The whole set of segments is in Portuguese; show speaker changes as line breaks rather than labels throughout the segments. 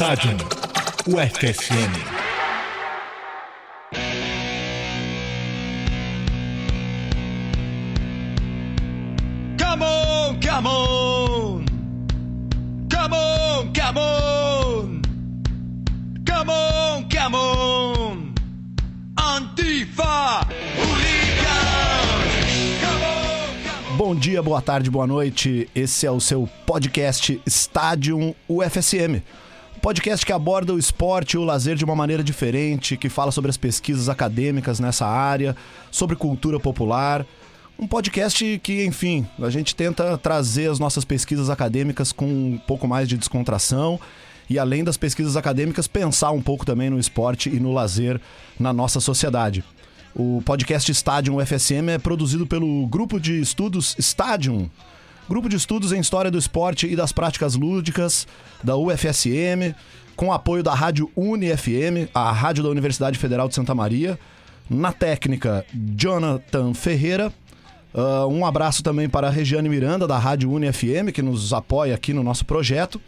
Estádio UFSM.
Come on, come on. Come on, come on. Come on, come on. Antifa.
Bom dia, boa tarde, boa noite. Esse é o seu podcast Estádio UFSM. Podcast que aborda o esporte e o lazer de uma maneira diferente, que fala sobre as pesquisas acadêmicas nessa área, sobre cultura popular. Um podcast que, enfim, a gente tenta trazer as nossas pesquisas acadêmicas com um pouco mais de descontração e, além das pesquisas acadêmicas, pensar um pouco também no esporte e no lazer na nossa sociedade. O podcast Stadium UFSM é produzido pelo grupo de estudos Stadium, grupo de estudos em história do esporte e das práticas lúdicas da UFSM, com apoio da Rádio UniFM, a rádio da Universidade Federal de Santa Maria. Na técnica, Jonathan Ferreira. Ah, um abraço também para a Regiane Miranda, da Rádio UniFM, que nos apoia aqui no nosso projeto.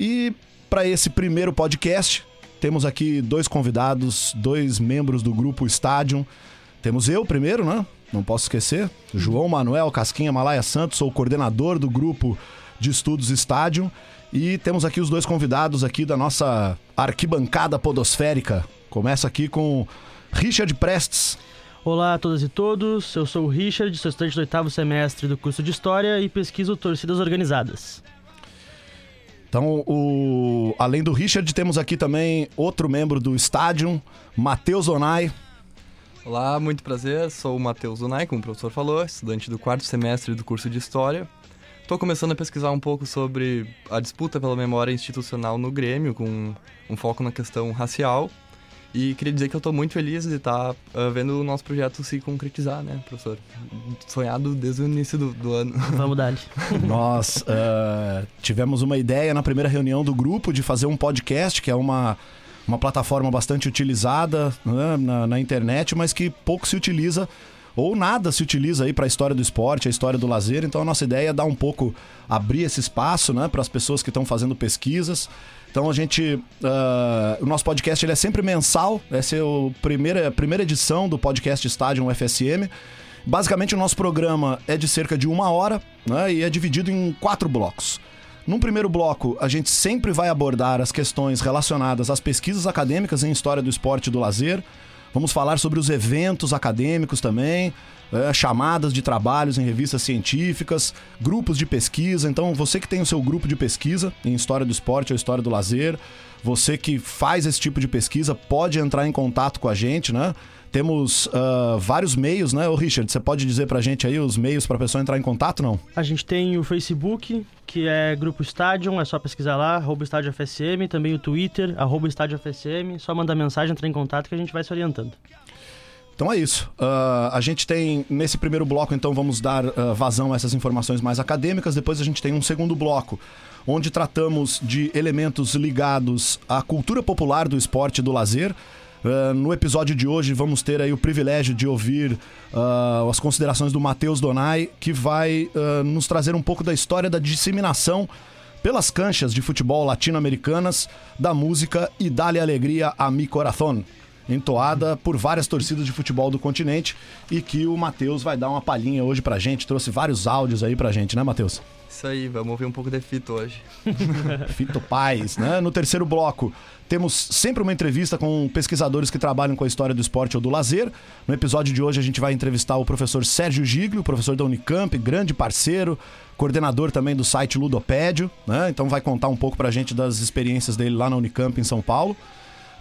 E para esse primeiro podcast, temos aqui dois convidados, dois membros do grupo Stadium. Temos eu primeiro, né? Não posso esquecer. João Manuel Casquinha Malaya Santos, sou o coordenador do grupo de estudos Stadium. E temos aqui os dois convidados aqui da nossa arquibancada podosférica. Começa aqui com Richard Prestes.
Olá a todas e todos, eu sou o Richard, sou estudante do oitavo semestre do curso de História e pesquiso torcidas organizadas.
Então, o... além do Richard, temos aqui também outro membro do Stadium, Matheus Onai.
Olá, muito prazer. Sou o Matheus Unai, como o professor falou, estudante do quarto semestre do curso de História. Estou começando a pesquisar um pouco sobre a disputa pela memória institucional no Grêmio, com um foco na questão racial. E queria dizer que eu estou muito feliz de estar ah, vendo o nosso projeto se concretizar, né, professor? Sonhado desde o início do, do ano.
Vamos dar.
Nós eh, tivemos uma ideia na primeira reunião do grupo de fazer um podcast, que é uma, uma plataforma bastante utilizada né, na, na internet, mas que pouco se utiliza ou nada se utiliza aí para a história do esporte, a história do lazer. Então a nossa ideia é dar um pouco abrir esse espaço, né, para as pessoas que estão fazendo pesquisas. Então a gente, ah, o nosso podcast ele é sempre mensal. Essa é a primeira, a primeira edição do podcast Estádio UFSM. Basicamente o nosso programa é de cerca de uma hora, né, e é dividido em quatro blocos. Num primeiro bloco, a gente sempre vai abordar as questões relacionadas às pesquisas acadêmicas em história do esporte e do lazer. Vamos falar sobre os eventos acadêmicos também, é, chamadas de trabalhos em revistas científicas, grupos de pesquisa. Então, você que tem o seu grupo de pesquisa em história do esporte ou história do lazer, você que faz esse tipo de pesquisa, pode entrar em contato com a gente, né? Temos ah, vários meios, né, Ô, Richard? Você pode dizer pra gente aí os meios pra pessoa entrar em contato, não?
A gente tem o Facebook, que é Grupo Stadium, é só pesquisar lá, arroba Estádio FSM, também o Twitter, arroba Estádio FSM, só mandar mensagem, entrar em contato que a gente vai se orientando.
Então é isso. Ah, a gente tem, nesse primeiro bloco, então, vamos dar ah, vazão a essas informações mais acadêmicas. Depois a gente tem um segundo bloco, onde tratamos de elementos ligados à cultura popular do esporte e do lazer. Ah, no episódio de hoje vamos ter aí o privilégio de ouvir ah, as considerações do Matheus Donai, que vai ah, nos trazer um pouco da história da disseminação pelas canchas de futebol latino-americanas da música E Dale Alegria a Mi Corazón, entoada por várias torcidas de futebol do continente e que o Matheus vai dar uma palhinha hoje pra gente, trouxe vários áudios aí pra gente, né, Matheus?
Isso aí, vamos ouvir um pouco de fito hoje.
Fito Paz, né? No terceiro bloco, temos sempre uma entrevista com pesquisadores que trabalham com a história do esporte ou do lazer. No episódio de hoje, a gente vai entrevistar o professor Sérgio Giglio, professor da Unicamp, grande parceiro, coordenador também do site Ludopédio, né? Então vai contar um pouco pra gente das experiências dele lá na Unicamp em São Paulo.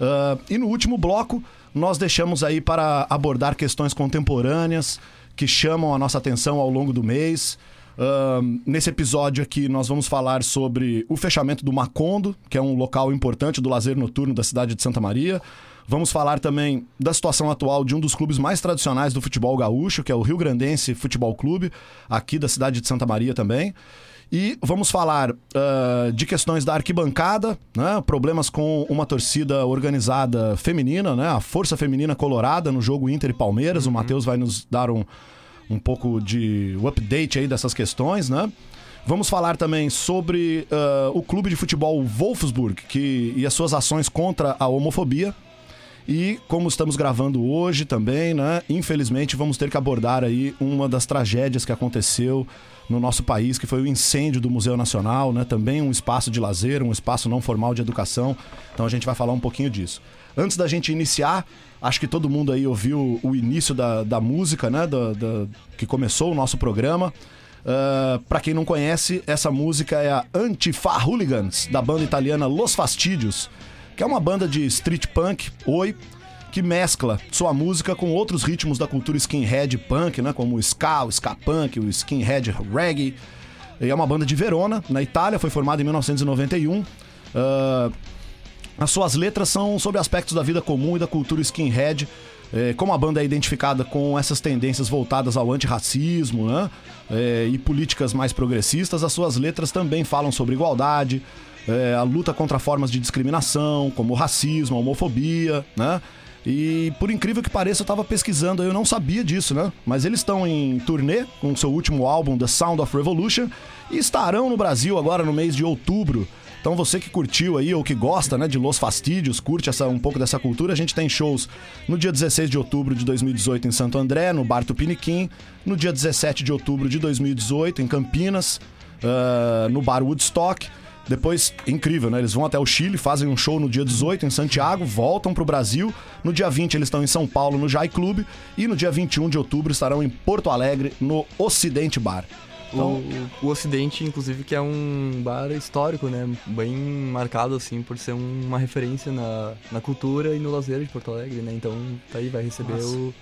Ah, e no último bloco, nós deixamos aí para abordar questões contemporâneas que chamam a nossa atenção ao longo do mês. Ahn, nesse episódio aqui, nós vamos falar sobre o fechamento do Macondo, que é um local importante do lazer noturno da cidade de Santa Maria. Vamos falar também da situação atual de um dos clubes mais tradicionais do futebol gaúcho, que é o Rio Grandense Futebol Clube, aqui da cidade de Santa Maria também. E vamos falar ah, de questões da arquibancada, né? problemas com uma torcida organizada feminina, né? a Força Feminina Colorada no jogo Inter e Palmeiras. O Matheus vai nos dar um, um pouco de update aí dessas questões, né? Vamos falar também sobre uh, o clube de futebol Wolfsburg que, e as suas ações contra a homofobia. E como estamos gravando hoje também, né? Infelizmente vamos ter que abordar aí uma das tragédias que aconteceu no nosso país, que foi o incêndio do Museu Nacional, né? Também um espaço de lazer, um espaço não formal de educação. Então a gente vai falar um pouquinho disso. Antes da gente iniciar, acho que todo mundo aí ouviu o início da, da música, né? Da, da que começou o nosso programa. Uh, para quem não conhece, essa música é a Antifa Hooligans, da banda italiana Los Fastidios, que é uma banda de street punk, oi, que mescla sua música com outros ritmos da cultura skinhead punk, né, como o ska, o ska punk, o skinhead reggae. E é uma banda de Verona, na Itália, foi formada em 1991. Uh, as suas letras são sobre aspectos da vida comum e da cultura skinhead, é, como a banda é identificada com essas tendências voltadas ao antirracismo né? É, e políticas mais progressistas, as suas letras também falam sobre igualdade, é, a luta contra formas de discriminação, como racismo, homofobia, né? E por incrível que pareça, eu estava pesquisando, eu não sabia disso, né? Mas eles estão em turnê com seu último álbum, The Sound of Revolution, e estarão no Brasil agora no mês de outubro. Então você que curtiu aí ou que gosta, né, de Los Fastídios, curte essa, um pouco dessa cultura, a gente tem shows no dia 16 de outubro de 2018 em Santo André, no Bar Tupiniquim, no dia 17 de outubro de 2018 em Campinas, uh, no Bar Woodstock. Depois, incrível, né? Eles vão até o Chile, fazem um show no dia 18 em Santiago, voltam pro Brasil. No dia 20 eles estão em São Paulo, no Jai Clube. E no dia 21 de outubro estarão em Porto Alegre, no Ocidente Bar.
Então... O, o Ocidente, inclusive, que é um bar histórico, né? Bem marcado, assim, por ser uma referência na, na cultura e no lazer de Porto Alegre, né? Então, tá aí, vai receber Nossa. o,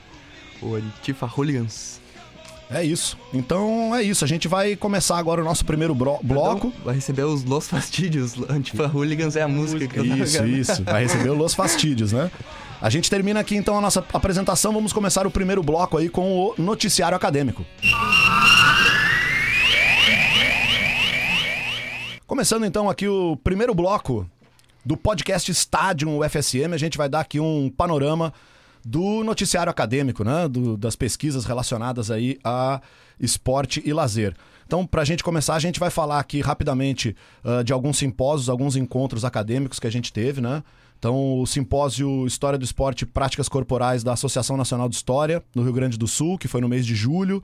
o Antifa Hooligans.
É isso. Então é isso. A gente vai começar agora o nosso primeiro bloco.
Vai receber os Los Fastídios. Antifa Hooligans é a música que eu
Isso, isso. Vai receber os Los Fastídios, né? A gente termina aqui então a nossa apresentação. Vamos começar o primeiro bloco aí com o noticiário acadêmico. Começando então aqui o primeiro bloco do podcast Stadium UFSM, a gente vai dar aqui um panorama do noticiário acadêmico, né? Do, das pesquisas relacionadas aí a esporte e lazer. Então, para a gente começar, a gente vai falar aqui rapidamente uh, de alguns simpósios, alguns encontros acadêmicos que a gente teve, né? Então, o simpósio História do Esporte e Práticas Corporais da Associação Nacional de História, no Rio Grande do Sul, que foi no mês de julho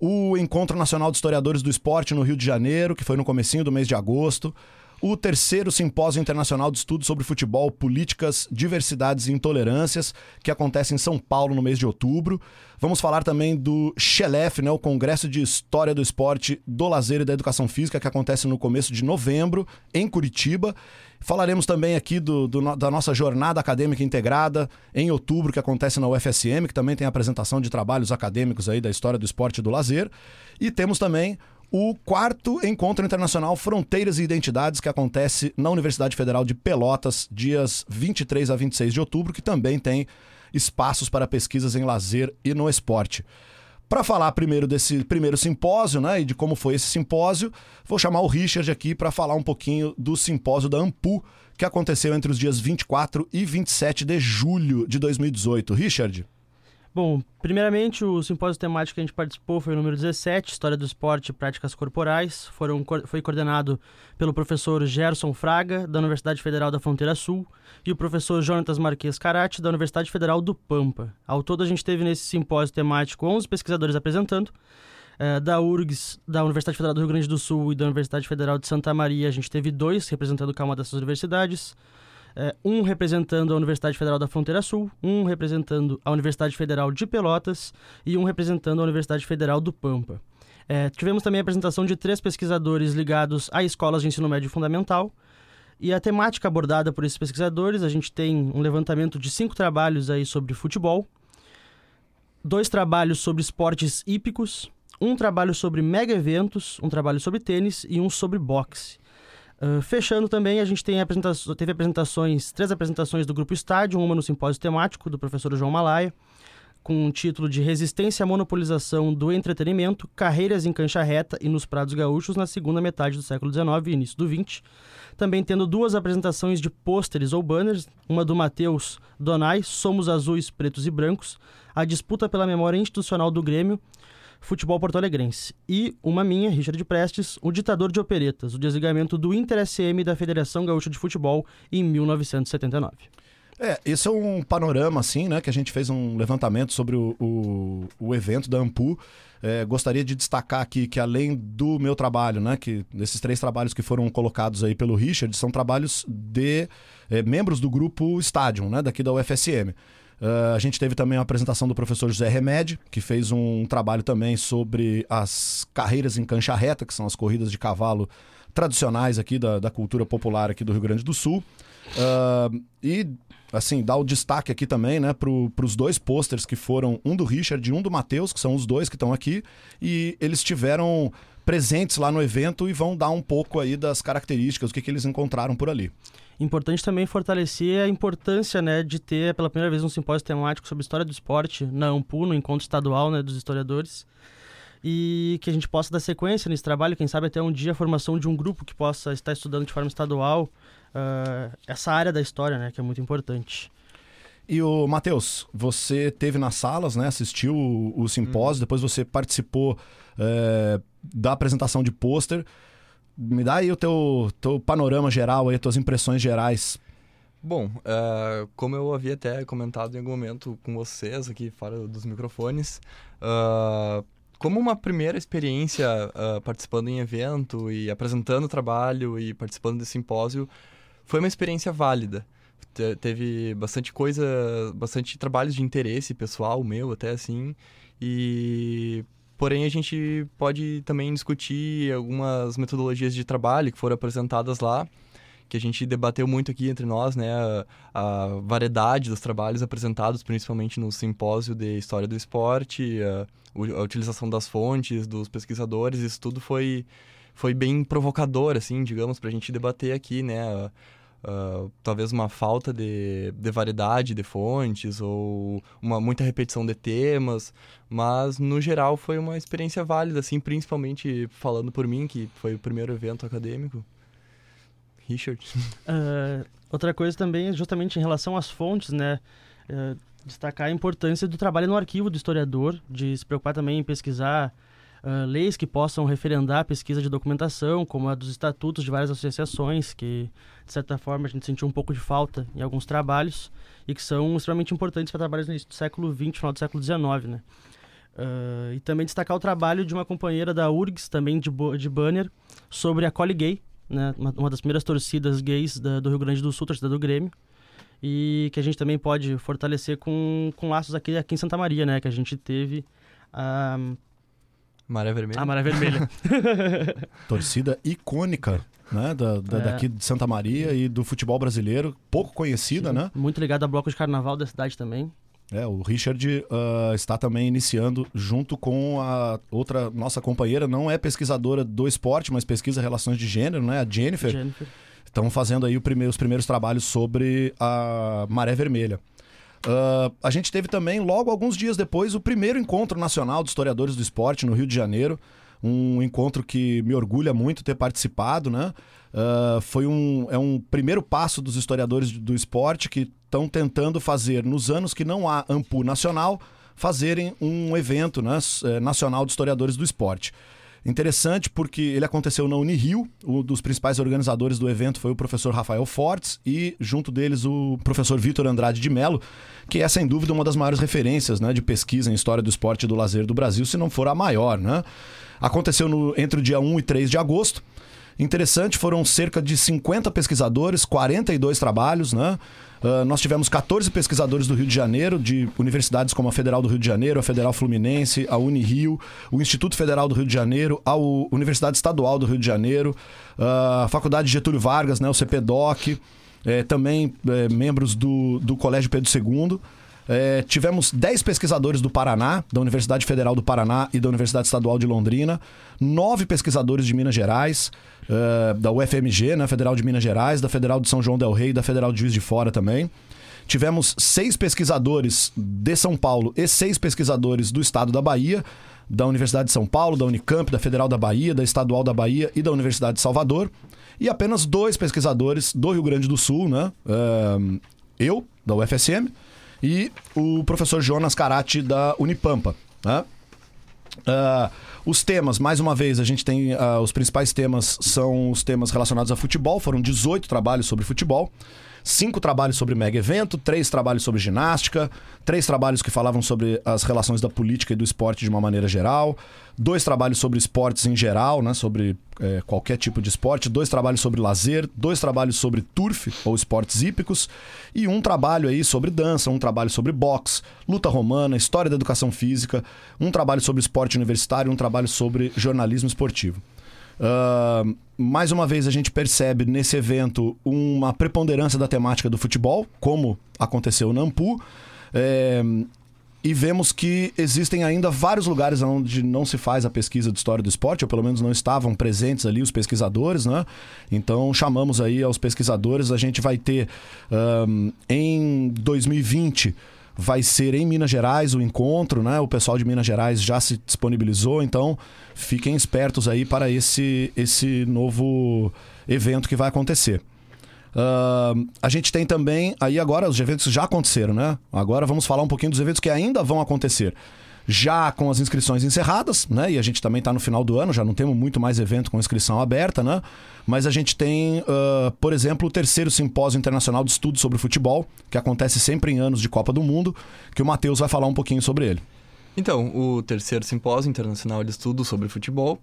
o Encontro Nacional de Historiadores do Esporte no Rio de Janeiro, que foi no comecinho do mês de agosto, o terceiro Simpósio Internacional de Estudos sobre Futebol, Políticas, Diversidades e Intolerâncias, que acontece em São Paulo no mês de outubro. Vamos falar também do XELEF, né, o Congresso de História do Esporte, do Lazer e da Educação Física, que acontece no começo de novembro, em Curitiba. Falaremos também aqui do, do, da nossa jornada acadêmica integrada em outubro, que acontece na UFSM, que também tem apresentação de trabalhos acadêmicos aí da história do esporte e do lazer. E temos também o quarto Encontro Internacional Fronteiras e Identidades, que acontece na Universidade Federal de Pelotas, dias 23 a 26 de outubro, que também tem espaços para pesquisas em lazer e no esporte. Para falar primeiro desse primeiro simpósio, né, e de como foi esse simpósio, vou chamar o Richard aqui para falar um pouquinho do simpósio da Ampu, que aconteceu entre os dias 24 e 27 de julho de 2018. Richard.
Bom, primeiramente o simpósio temático que a gente participou foi o número 17, História do Esporte e Práticas Corporais. Foram, foi coordenado pelo professor Gerson Fraga, da Universidade Federal da Fronteira Sul, e o professor Jonatas Marques Carati, da Universidade Federal do Pampa. Ao todo, a gente teve nesse simpósio temático 11 pesquisadores apresentando. É, da URGS, da Universidade Federal do Rio Grande do Sul e da Universidade Federal de Santa Maria, a gente teve dois representando cada uma dessas universidades um representando a Universidade Federal da Fronteira Sul, um representando a Universidade Federal de Pelotas e um representando a Universidade Federal do Pampa. É, tivemos também a apresentação de três pesquisadores ligados a escolas de ensino médio fundamental. E a temática abordada por esses pesquisadores, a gente tem um levantamento de cinco trabalhos aí sobre futebol, dois trabalhos sobre esportes hípicos, um trabalho sobre mega eventos, um trabalho sobre tênis e um sobre boxe. Fechando também, a gente tem apresenta teve apresentações, três apresentações do Grupo Estádio, uma no simpósio temático do professor João Malaia, com o título de Resistência à Monopolização do Entretenimento, Carreiras em Cancha Reta e nos Prados Gaúchos na segunda metade do século XIX e início do XX. Também tendo duas apresentações de pôsteres ou banners, uma do Matheus Donai, Somos Azuis, Pretos e Brancos, a disputa pela memória institucional do Grêmio, futebol porto-alegrense. E uma minha, Richard Prestes, o ditador de operetas, o desligamento do Inter-SM da Federação Gaúcha de Futebol em 1979.
É, esse é um panorama, assim, né? Que a gente fez um levantamento sobre o, o, o evento da Ampu. É, gostaria de destacar aqui que além do meu trabalho, né? Que esses três trabalhos que foram colocados aí pelo Richard são trabalhos de é, membros do grupo Stadium, né? Daqui da UFSM. Uh, a gente teve também a apresentação do professor José Remédio, que fez um trabalho também sobre as carreiras em cancha reta, que são as corridas de cavalo tradicionais aqui da, da cultura popular aqui do Rio Grande do Sul. Uh, e assim, dar o destaque aqui também, né, para os dois posters que foram um do Richard e um do Matheus, que são os dois que estão aqui, e eles tiveram presentes lá no evento e vão dar um pouco aí das características, o que, que eles encontraram por ali.
Importante também fortalecer a importância né, de ter pela primeira vez um simpósio temático sobre história do esporte na AMPU, no encontro estadual né, dos historiadores. E que a gente possa dar sequência nesse trabalho, quem sabe até um dia a formação de um grupo que possa estar estudando de forma estadual uh, essa área da história, né, que é muito importante.
E o Matheus, você teve nas salas, né? Assistiu o, o simpósio, hum. depois você participou é, da apresentação de pôster. Me dá aí o teu, teu panorama geral, aí, tuas impressões gerais.
Bom, uh, como eu havia até comentado em algum momento com vocês aqui fora dos microfones, uh, como uma primeira experiência uh, participando em evento e apresentando trabalho e participando desse simpósio, foi uma experiência válida. Te teve bastante coisa, bastante trabalhos de interesse pessoal meu até assim, e porém a gente pode também discutir algumas metodologias de trabalho que foram apresentadas lá que a gente debateu muito aqui entre nós, né, a, a variedade dos trabalhos apresentados, principalmente no simpósio de História do Esporte, a, a, utilização das fontes, dos pesquisadores, isso tudo foi, foi bem provocador, assim, digamos, para a gente debater aqui, né, Uh, talvez uma falta de, de variedade de fontes ou uma muita repetição de temas, mas no geral foi uma experiência válida, assim, principalmente falando por mim, que foi o primeiro evento acadêmico. Richard.
Uh, outra coisa também é justamente em relação às fontes, né? Uh, destacar a importância do trabalho no arquivo do historiador, de se preocupar também em pesquisar uh, leis que possam referendar a pesquisa de documentação, como a dos estatutos de várias associações, que, de certa forma, a gente sentiu um pouco de falta em alguns trabalhos e que são extremamente importantes para trabalhos no início do século XX, final do século XIX, né? Uh, e também destacar o trabalho de uma companheira da URGS, também de, de banner, sobre a Cole Gay, né? uma, uma das primeiras torcidas gays da, do Rio Grande do Sul, torcida do Grêmio e que a gente também pode fortalecer com, com laços aqui, aqui em Santa Maria, né? Que a gente teve a,
Maré Vermelha.
A Maré Vermelha.
Torcida icônica, né? Da, da é. Daqui de Santa Maria e do futebol brasileiro, pouco conhecida, Sim, né?
Muito ligada a bloco de carnaval da cidade também.
É, o Richard uh, está também iniciando junto com a outra nossa companheira, não é pesquisadora do esporte, mas pesquisa relações de gênero, né? A Jennifer.
Jennifer.
Estão fazendo aí primeiro, os primeiros trabalhos sobre a maré vermelha. Uh, a gente teve também, logo alguns dias depois, o primeiro encontro nacional de historiadores do esporte no Rio de Janeiro. Um encontro que me orgulha muito ter participado, né? Uh, foi um, é um primeiro passo dos historiadores do esporte que estão tentando fazer, nos anos que não há AMPU nacional, fazerem um evento né, eh, nacional de historiadores do esporte. Interessante porque ele aconteceu na Unirio, um dos principais organizadores do evento foi o professor Rafael Fortes e junto deles o professor Vitor Andrade de Mello, que é sem dúvida uma das maiores referências né, de pesquisa em história do esporte e do lazer do Brasil, se não for a maior. Né? Aconteceu no, entre o dia 1 e 3 de agosto. Interessante, foram cerca de 50 pesquisadores, 42 trabalhos, né? Uh, nós tivemos 14 pesquisadores do Rio de Janeiro, de universidades como a Federal do Rio de Janeiro, a Federal Fluminense, a Unirio, o Instituto Federal do Rio de Janeiro, a Universidade Estadual do Rio de Janeiro, uh, a Faculdade Getúlio Vargas, né, o CPDOC, eh, também eh, membros do, do Colégio Pedro II. É, tivemos 10 pesquisadores do Paraná, da Universidade Federal do Paraná e da Universidade Estadual de Londrina, nove pesquisadores de Minas Gerais, uh, da UFMG, né, Federal de Minas Gerais, da Federal de São João Del Rei da Federal de Juiz de Fora também. Tivemos seis pesquisadores de São Paulo e seis pesquisadores do estado da Bahia, da Universidade de São Paulo, da Unicamp, da Federal da Bahia, da Estadual da Bahia e da Universidade de Salvador. E apenas dois pesquisadores do Rio Grande do Sul, né? Uh, eu, da UFSM, e o professor Jonas Carati da Unipampa. Né? Ah, os temas, mais uma vez, a gente tem. ah, os principais temas são os temas relacionados a futebol. Foram 18 trabalhos sobre futebol. Cinco trabalhos sobre mega evento, três trabalhos sobre ginástica, três trabalhos que falavam sobre as relações da política e do esporte de uma maneira geral, dois trabalhos sobre esportes em geral, né, sobre eh, qualquer tipo de esporte, dois trabalhos sobre lazer, dois trabalhos sobre turf ou esportes hípicos e um trabalho aí sobre dança, um trabalho sobre boxe, luta romana, história da educação física, um trabalho sobre esporte universitário, um trabalho sobre jornalismo esportivo. Ah, mais uma vez a gente percebe nesse evento uma preponderância da temática do futebol, como aconteceu na Ampu. É, e vemos que existem ainda vários lugares onde não se faz a pesquisa de história do esporte, ou pelo menos não estavam presentes ali os pesquisadores, né? Então chamamos aí aos pesquisadores. A gente vai ter ahn, em 2020 vai ser em Minas Gerais o encontro, né? O pessoal de Minas Gerais já se disponibilizou, então fiquem espertos aí para esse, esse novo evento que vai acontecer. Ah, a gente tem também, aí agora os eventos já aconteceram, né? Agora vamos falar um pouquinho dos eventos que ainda vão acontecer. Já com as inscrições encerradas, né? E a gente também está no final do ano, já não temos muito mais evento com inscrição aberta, né? Mas a gente tem, ah, por exemplo, o terceiro simpósio internacional de estudos sobre futebol, que acontece sempre em anos de Copa do Mundo, que o Matheus vai falar um pouquinho sobre ele.
Então, o terceiro simpósio internacional de estudos sobre futebol,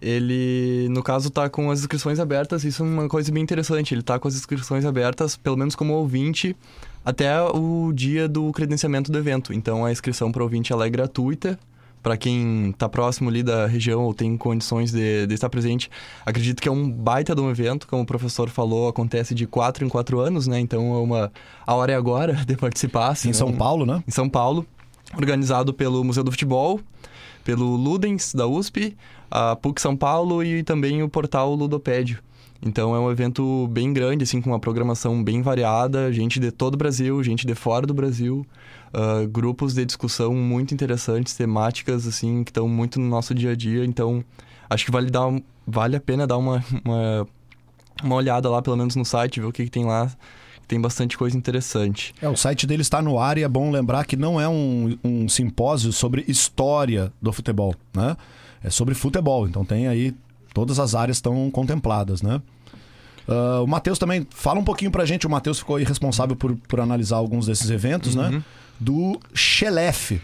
ele, no caso, tá com as inscrições abertas. Isso é uma coisa bem interessante. Ele tá com as inscrições abertas, pelo menos como ouvinte, até o dia do credenciamento do evento. Então, a inscrição para ouvinte ela é gratuita. Para quem está próximo ali da região ou tem condições de, de estar presente, acredito que é um baita de um evento, como o professor falou, acontece de quatro em quatro anos, né? Então é uma a hora é agora de participar.
Em
assim,
São
é um-
Paulo, né?
em São Paulo, organizado pelo Museu do Futebol, pelo Ludens da USP, a PUC São Paulo e também o portal Ludopédio. Então é um evento bem grande, assim, com uma programação bem variada, gente de todo o Brasil, gente de fora do Brasil, ah, grupos de discussão muito interessantes, temáticas, assim, que estão muito no nosso dia a dia. Então, acho que vale, dar, vale a pena dar uma, uma, uma olhada lá, pelo menos no site, ver o que, que tem lá. Tem bastante coisa interessante.
É, o site dele está no ar e é bom lembrar que não é um, um simpósio sobre história do futebol, né? É sobre futebol, então tem aí todas as áreas estão contempladas, né? Ah, o Matheus também fala um pouquinho pra gente. O Matheus ficou aí responsável por, por analisar alguns desses eventos, né? Do Xelef,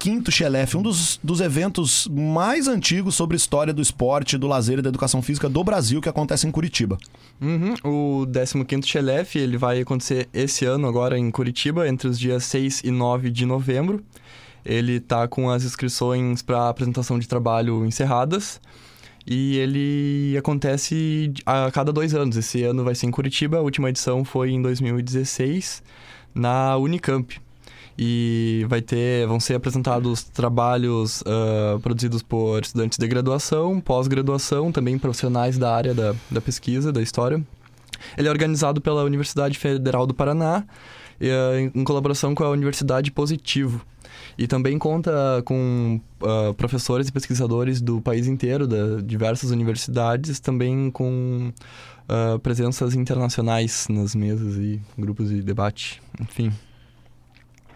15 Xelef, um dos, dos eventos mais antigos sobre história do esporte, do lazer e da educação física do Brasil que acontece em Curitiba.
Uhum. O 15º Chelef, ele vai acontecer esse ano agora em Curitiba, entre os dias 6 e 9 de novembro. Ele tá com as inscrições para apresentação de trabalho encerradas. E ele acontece a cada dois anos. Esse ano vai ser em Curitiba, a última edição foi em 2016, na Unicamp. E vai ter, vão ser apresentados trabalhos ah, produzidos por estudantes de graduação, pós-graduação, também profissionais da área da, da pesquisa, da história. Ele é organizado pela Universidade Federal do Paraná, ah, em colaboração com a Universidade Positivo. E também conta com ah, professores e pesquisadores do país inteiro, de diversas universidades, também com ah, presenças internacionais nas mesas e grupos de debate, enfim.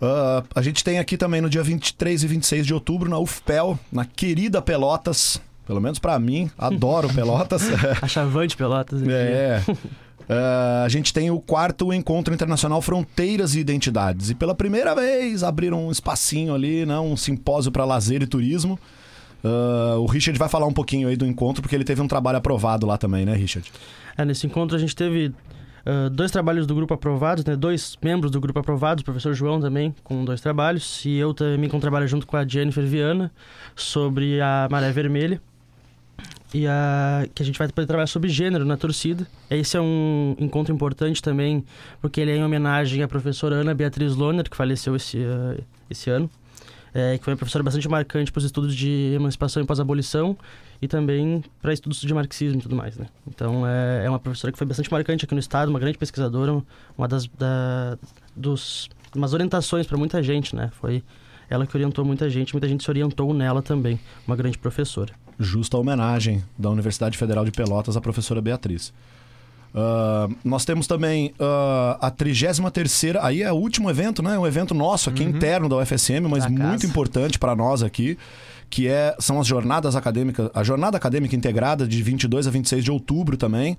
Ah, a gente tem aqui também no dia 23 e 26 de outubro, na UFPEL, na querida Pelotas. Pelo menos pra mim, adoro Pelotas.
A Chavante Pelotas. aqui.
é. Ah, a gente tem o quarto Encontro Internacional Fronteiras e Identidades. E pela primeira vez abriram um espacinho ali, né, um simpósio para lazer e turismo. Ah, o Richard vai falar um pouquinho aí do encontro, porque ele teve um trabalho aprovado lá também, né, Richard?
É, nesse encontro a gente teve ah, dois trabalhos do grupo aprovados, né? Dois membros do grupo aprovados, o professor João também, com dois trabalhos, e eu também com um trabalho junto com a Jennifer Viana sobre a Maré Vermelha. E a, que a gente vai poder trabalhar sobre gênero na torcida. Esse é um encontro importante também, porque ele é em homenagem à professora Ana Beatriz Lohner, que faleceu esse, ah, esse ano. É, que foi uma professora bastante marcante para os estudos de emancipação e pós-abolição e também para estudos de marxismo e tudo mais, né? Então é, é uma professora que foi bastante marcante aqui no estado, uma grande pesquisadora, uma das da, dos umas orientações para muita gente, né? Foi ela que orientou muita gente, muita gente se orientou nela também, uma grande professora.
Justa homenagem da Universidade Federal de Pelotas à professora Beatriz. Ah, nós temos também ah, a 33 aí é o último evento, né? Um evento nosso aqui interno da UFSM, mas
Da
muito
casa.
importante para nós aqui, que é, são as jornadas acadêmicas, a jornada acadêmica integrada de 22 a 26 de outubro também.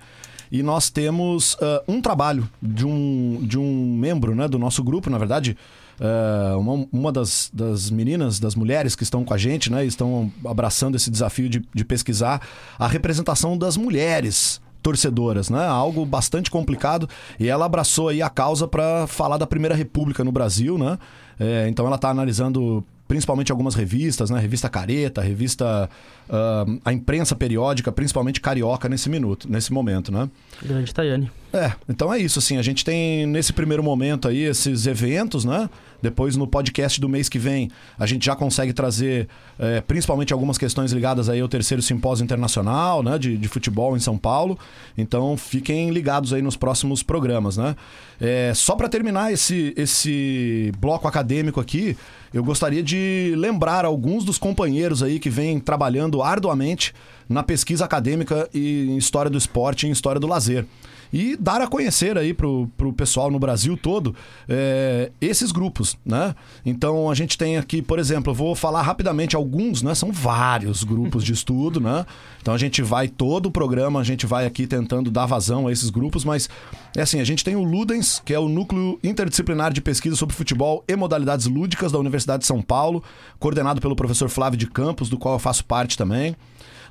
E nós temos uh, um trabalho de um, de um membro né, do nosso grupo, na verdade, Uh, uma, uma das, das, meninas, das mulheres que estão com a gente, né, estão abraçando esse desafio de, de pesquisar a representação das mulheres torcedoras, né? Algo bastante complicado. E ela abraçou aí a causa para falar da Primeira República no Brasil, né? É, então ela está analisando principalmente algumas revistas, né? Revista Careta, revista uh, a imprensa periódica, principalmente carioca nesse minuto, nesse momento, né?
Grande Tayane.
É, então é isso, assim, a gente tem nesse primeiro momento aí esses eventos, né? Depois no podcast do mês que vem a gente já consegue trazer é, principalmente algumas questões ligadas aí ao terceiro simpósio internacional, né? De, de futebol em São Paulo. Então fiquem ligados aí nos próximos programas, né? É, só para terminar esse, esse bloco acadêmico aqui, eu gostaria de lembrar alguns dos companheiros aí que vêm trabalhando arduamente na pesquisa acadêmica e em história do esporte e em história do lazer e dar a conhecer aí pro, pro pessoal no Brasil todo é, esses grupos, né? Então a gente tem aqui, por exemplo, eu vou falar rapidamente alguns, né? São vários grupos de estudo, né? Então a gente vai todo o programa, a gente vai aqui tentando dar vazão a esses grupos, mas é assim, a gente tem o Ludens, que é o Núcleo Interdisciplinar de Pesquisa sobre Futebol e Modalidades Lúdicas da Universidade de São Paulo, coordenado pelo professor Flávio de Campos, do qual eu faço parte também.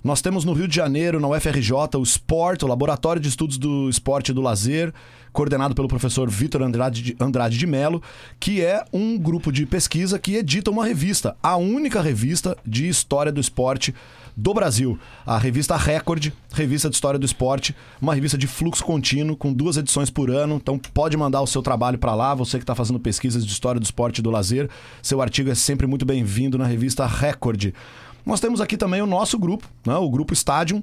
Nós temos no Rio de Janeiro, na UFRJ, o Sport, o Laboratório de Estudos do Esporte e do Lazer, coordenado pelo professor Vitor Andrade, de, Andrade de Mello, que é um grupo de pesquisa que edita uma revista, a única revista de história do esporte do Brasil. A revista Record, revista de história do esporte, uma revista de fluxo contínuo, com duas edições por ano. Então pode mandar o seu trabalho para lá, você que está fazendo pesquisas de história do esporte e do lazer. Seu artigo é sempre muito bem-vindo na revista Record. Nós temos aqui também o nosso grupo, né, o Grupo Stadium,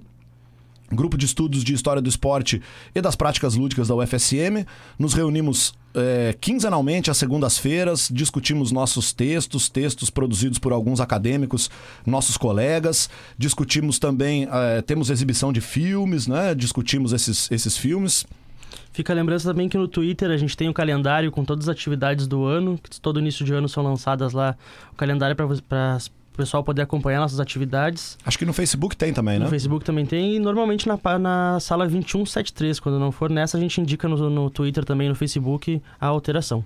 grupo de estudos de história do esporte e das práticas lúdicas da UFSM. Nos reunimos é, quinzenalmente às segundas-feiras, discutimos nossos textos, textos produzidos por alguns acadêmicos, nossos colegas. Discutimos também, é, temos exibição de filmes, né? Discutimos esses, esses filmes.
Fica a lembrança também que no Twitter a gente tem o um calendário com todas as atividades do ano, que todo início de ano são lançadas lá o calendário para as o pessoal poder acompanhar nossas atividades.
Acho que no Facebook tem também, né?
No Facebook também tem e normalmente na, na sala 2173. Quando não for nessa, a gente indica no, no Twitter também, no Facebook, a alteração.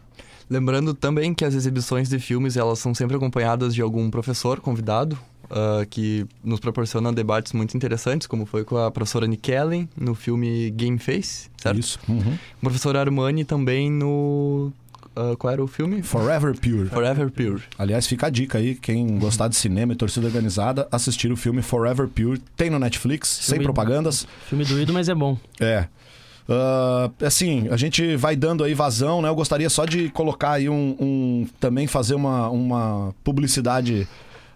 Lembrando também que as exibições de filmes elas são sempre acompanhadas de algum professor convidado, uh, que nos proporciona debates muito interessantes, como foi com a professora Nikellen no filme Game Face, certo?
Isso. Uhum.
O professor Armani também no Uh, qual era o filme?
Forever Pure.
Forever Pure.
Aliás, fica a dica aí, quem gostar de cinema e torcida organizada, assistir o filme Forever Pure. Tem no Netflix, filme, sem propagandas.
Filme doído, mas é bom.
É. Uh, assim, a gente vai dando aí vazão, né? Eu gostaria só de colocar aí um. um também fazer uma, uma publicidade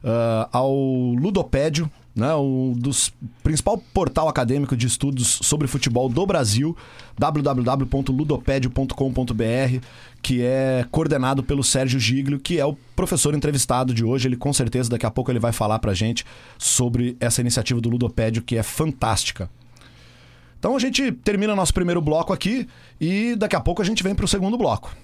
uh, ao Ludopédio, né, o dos principal portal acadêmico de estudos sobre futebol do Brasil, www.ludopedio.com.br, que é coordenado pelo Sérgio Giglio, que é o professor entrevistado de hoje. Ele com certeza daqui a pouco ele vai falar pra gente sobre essa iniciativa do Ludopédio que é fantástica. Então a gente termina nosso primeiro bloco aqui e daqui a pouco a gente vem pro segundo bloco.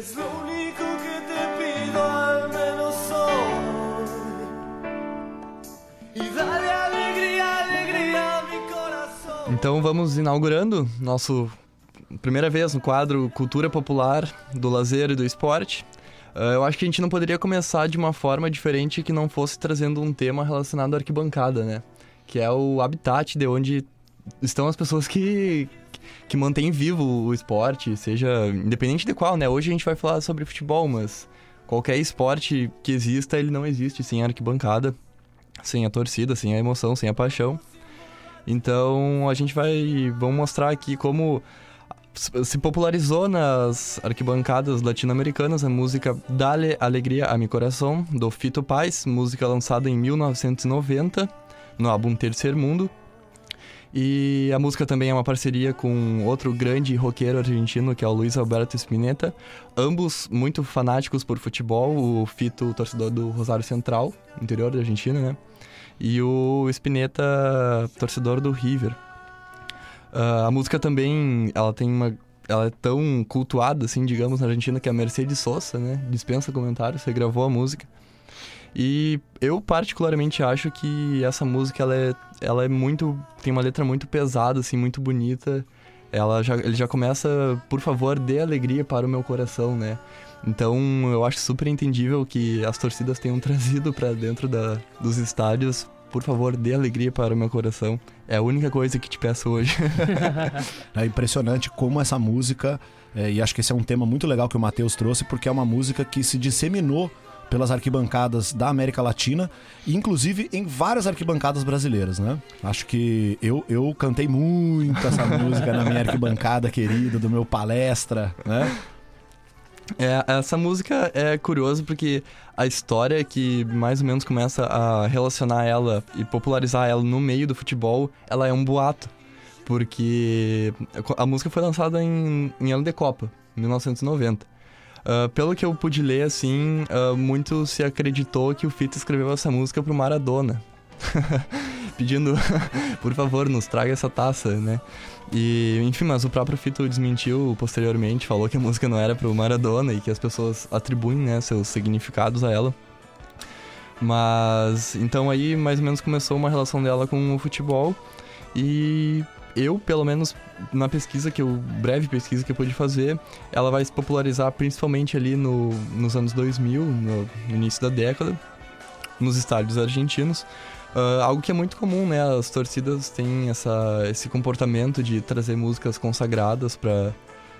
Es lo único que te pido al menos hoy.
E dale alegria, alegria a mi coração. Então vamos inaugurando nosso primeira vez no quadro Cultura Popular do Lazer e do Esporte. Uh, eu acho que a gente não poderia começar de uma forma diferente que não fosse trazendo um tema relacionado à arquibancada, né? Que é o habitat de onde estão as pessoas que, que mantém vivo o esporte, seja independente de qual, né? Hoje a gente vai falar sobre futebol, mas qualquer esporte que exista, ele não existe sem a arquibancada, sem a torcida, sem a emoção, sem a paixão. Então a gente vai vamos mostrar aqui como se popularizou nas arquibancadas latino-americanas a música Dale Alegria a Mi Coração, do Fito Paz, música lançada em 1990 no álbum Terceiro Mundo. E a música também é uma parceria com outro grande roqueiro argentino, que é o Luiz Alberto Spinetta. Ambos muito fanáticos por futebol, o Fito, torcedor do Rosário Central, interior da Argentina, né? E o Spinetta, torcedor do River. Ah, a música também, ela tem uma... Ela é tão cultuada, assim, digamos, na Argentina, que a Mercedes Sosa, né? Dispensa comentários, regravou a música. E eu particularmente acho que essa música, ela é, ela é muito... Tem uma letra muito pesada, assim, muito bonita. Ela já, ele já começa, por favor, dê alegria para o meu coração, né? Então, eu acho super entendível que as torcidas tenham trazido para dentro da, dos estádios. Por favor, dê alegria para o meu coração. É a única coisa que te peço hoje.
É impressionante como essa música, é, e acho que esse é um tema muito legal que o Matheus trouxe, porque é uma música que se disseminou pelas arquibancadas da América Latina, inclusive em várias arquibancadas brasileiras, né? Acho que eu, eu cantei muito essa música na minha arquibancada querida, do meu palestra, né?
É, essa música é curiosa porque a história que mais ou menos começa a relacionar ela e popularizar ela no meio do futebol, ela é um boato. Porque a música foi lançada em, em ano de Copa, 1990. Ah, pelo que eu pude ler, assim, ah, muito se acreditou que o Fito escreveu essa música pro Maradona. Pedindo, por favor, nos traga essa taça, né? E, enfim, mas o próprio Fito desmentiu posteriormente, falou que a música não era pro Maradona e que as pessoas atribuem, né, seus significados a ela. Mas, então aí, mais ou menos começou uma relação dela com o futebol e eu, pelo menos na pesquisa que eu, breve pesquisa que eu pude fazer, ela vai se popularizar principalmente ali no, nos anos 2000, no, no início da década, nos estádios argentinos. Ah, algo que é muito comum, né? As torcidas têm essa, esse comportamento de trazer músicas consagradas para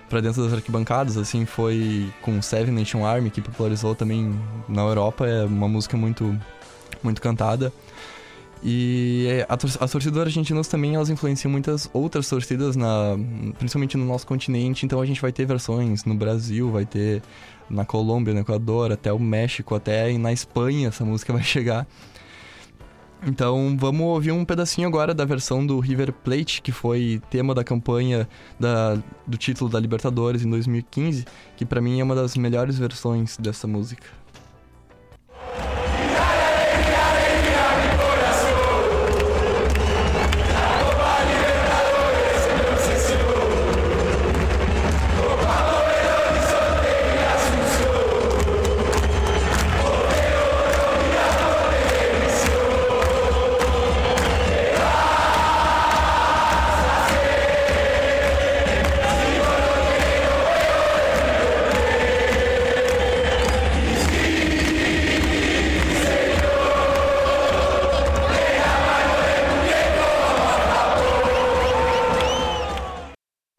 para dentro das arquibancadas, assim foi com Seven Nation Army que popularizou também na Europa, é uma música muito muito cantada. E é, as torcidas argentinas também elas influenciam muitas outras torcidas, na, principalmente no nosso continente. Então a gente vai ter versões no Brasil, vai ter na Colômbia, no Equador, até o México, até na Espanha essa música vai chegar. Então vamos ouvir um pedacinho agora da versão do River Plate, que foi tema da campanha da, do título da Libertadores em 2015, que pra mim é uma das melhores versões dessa música.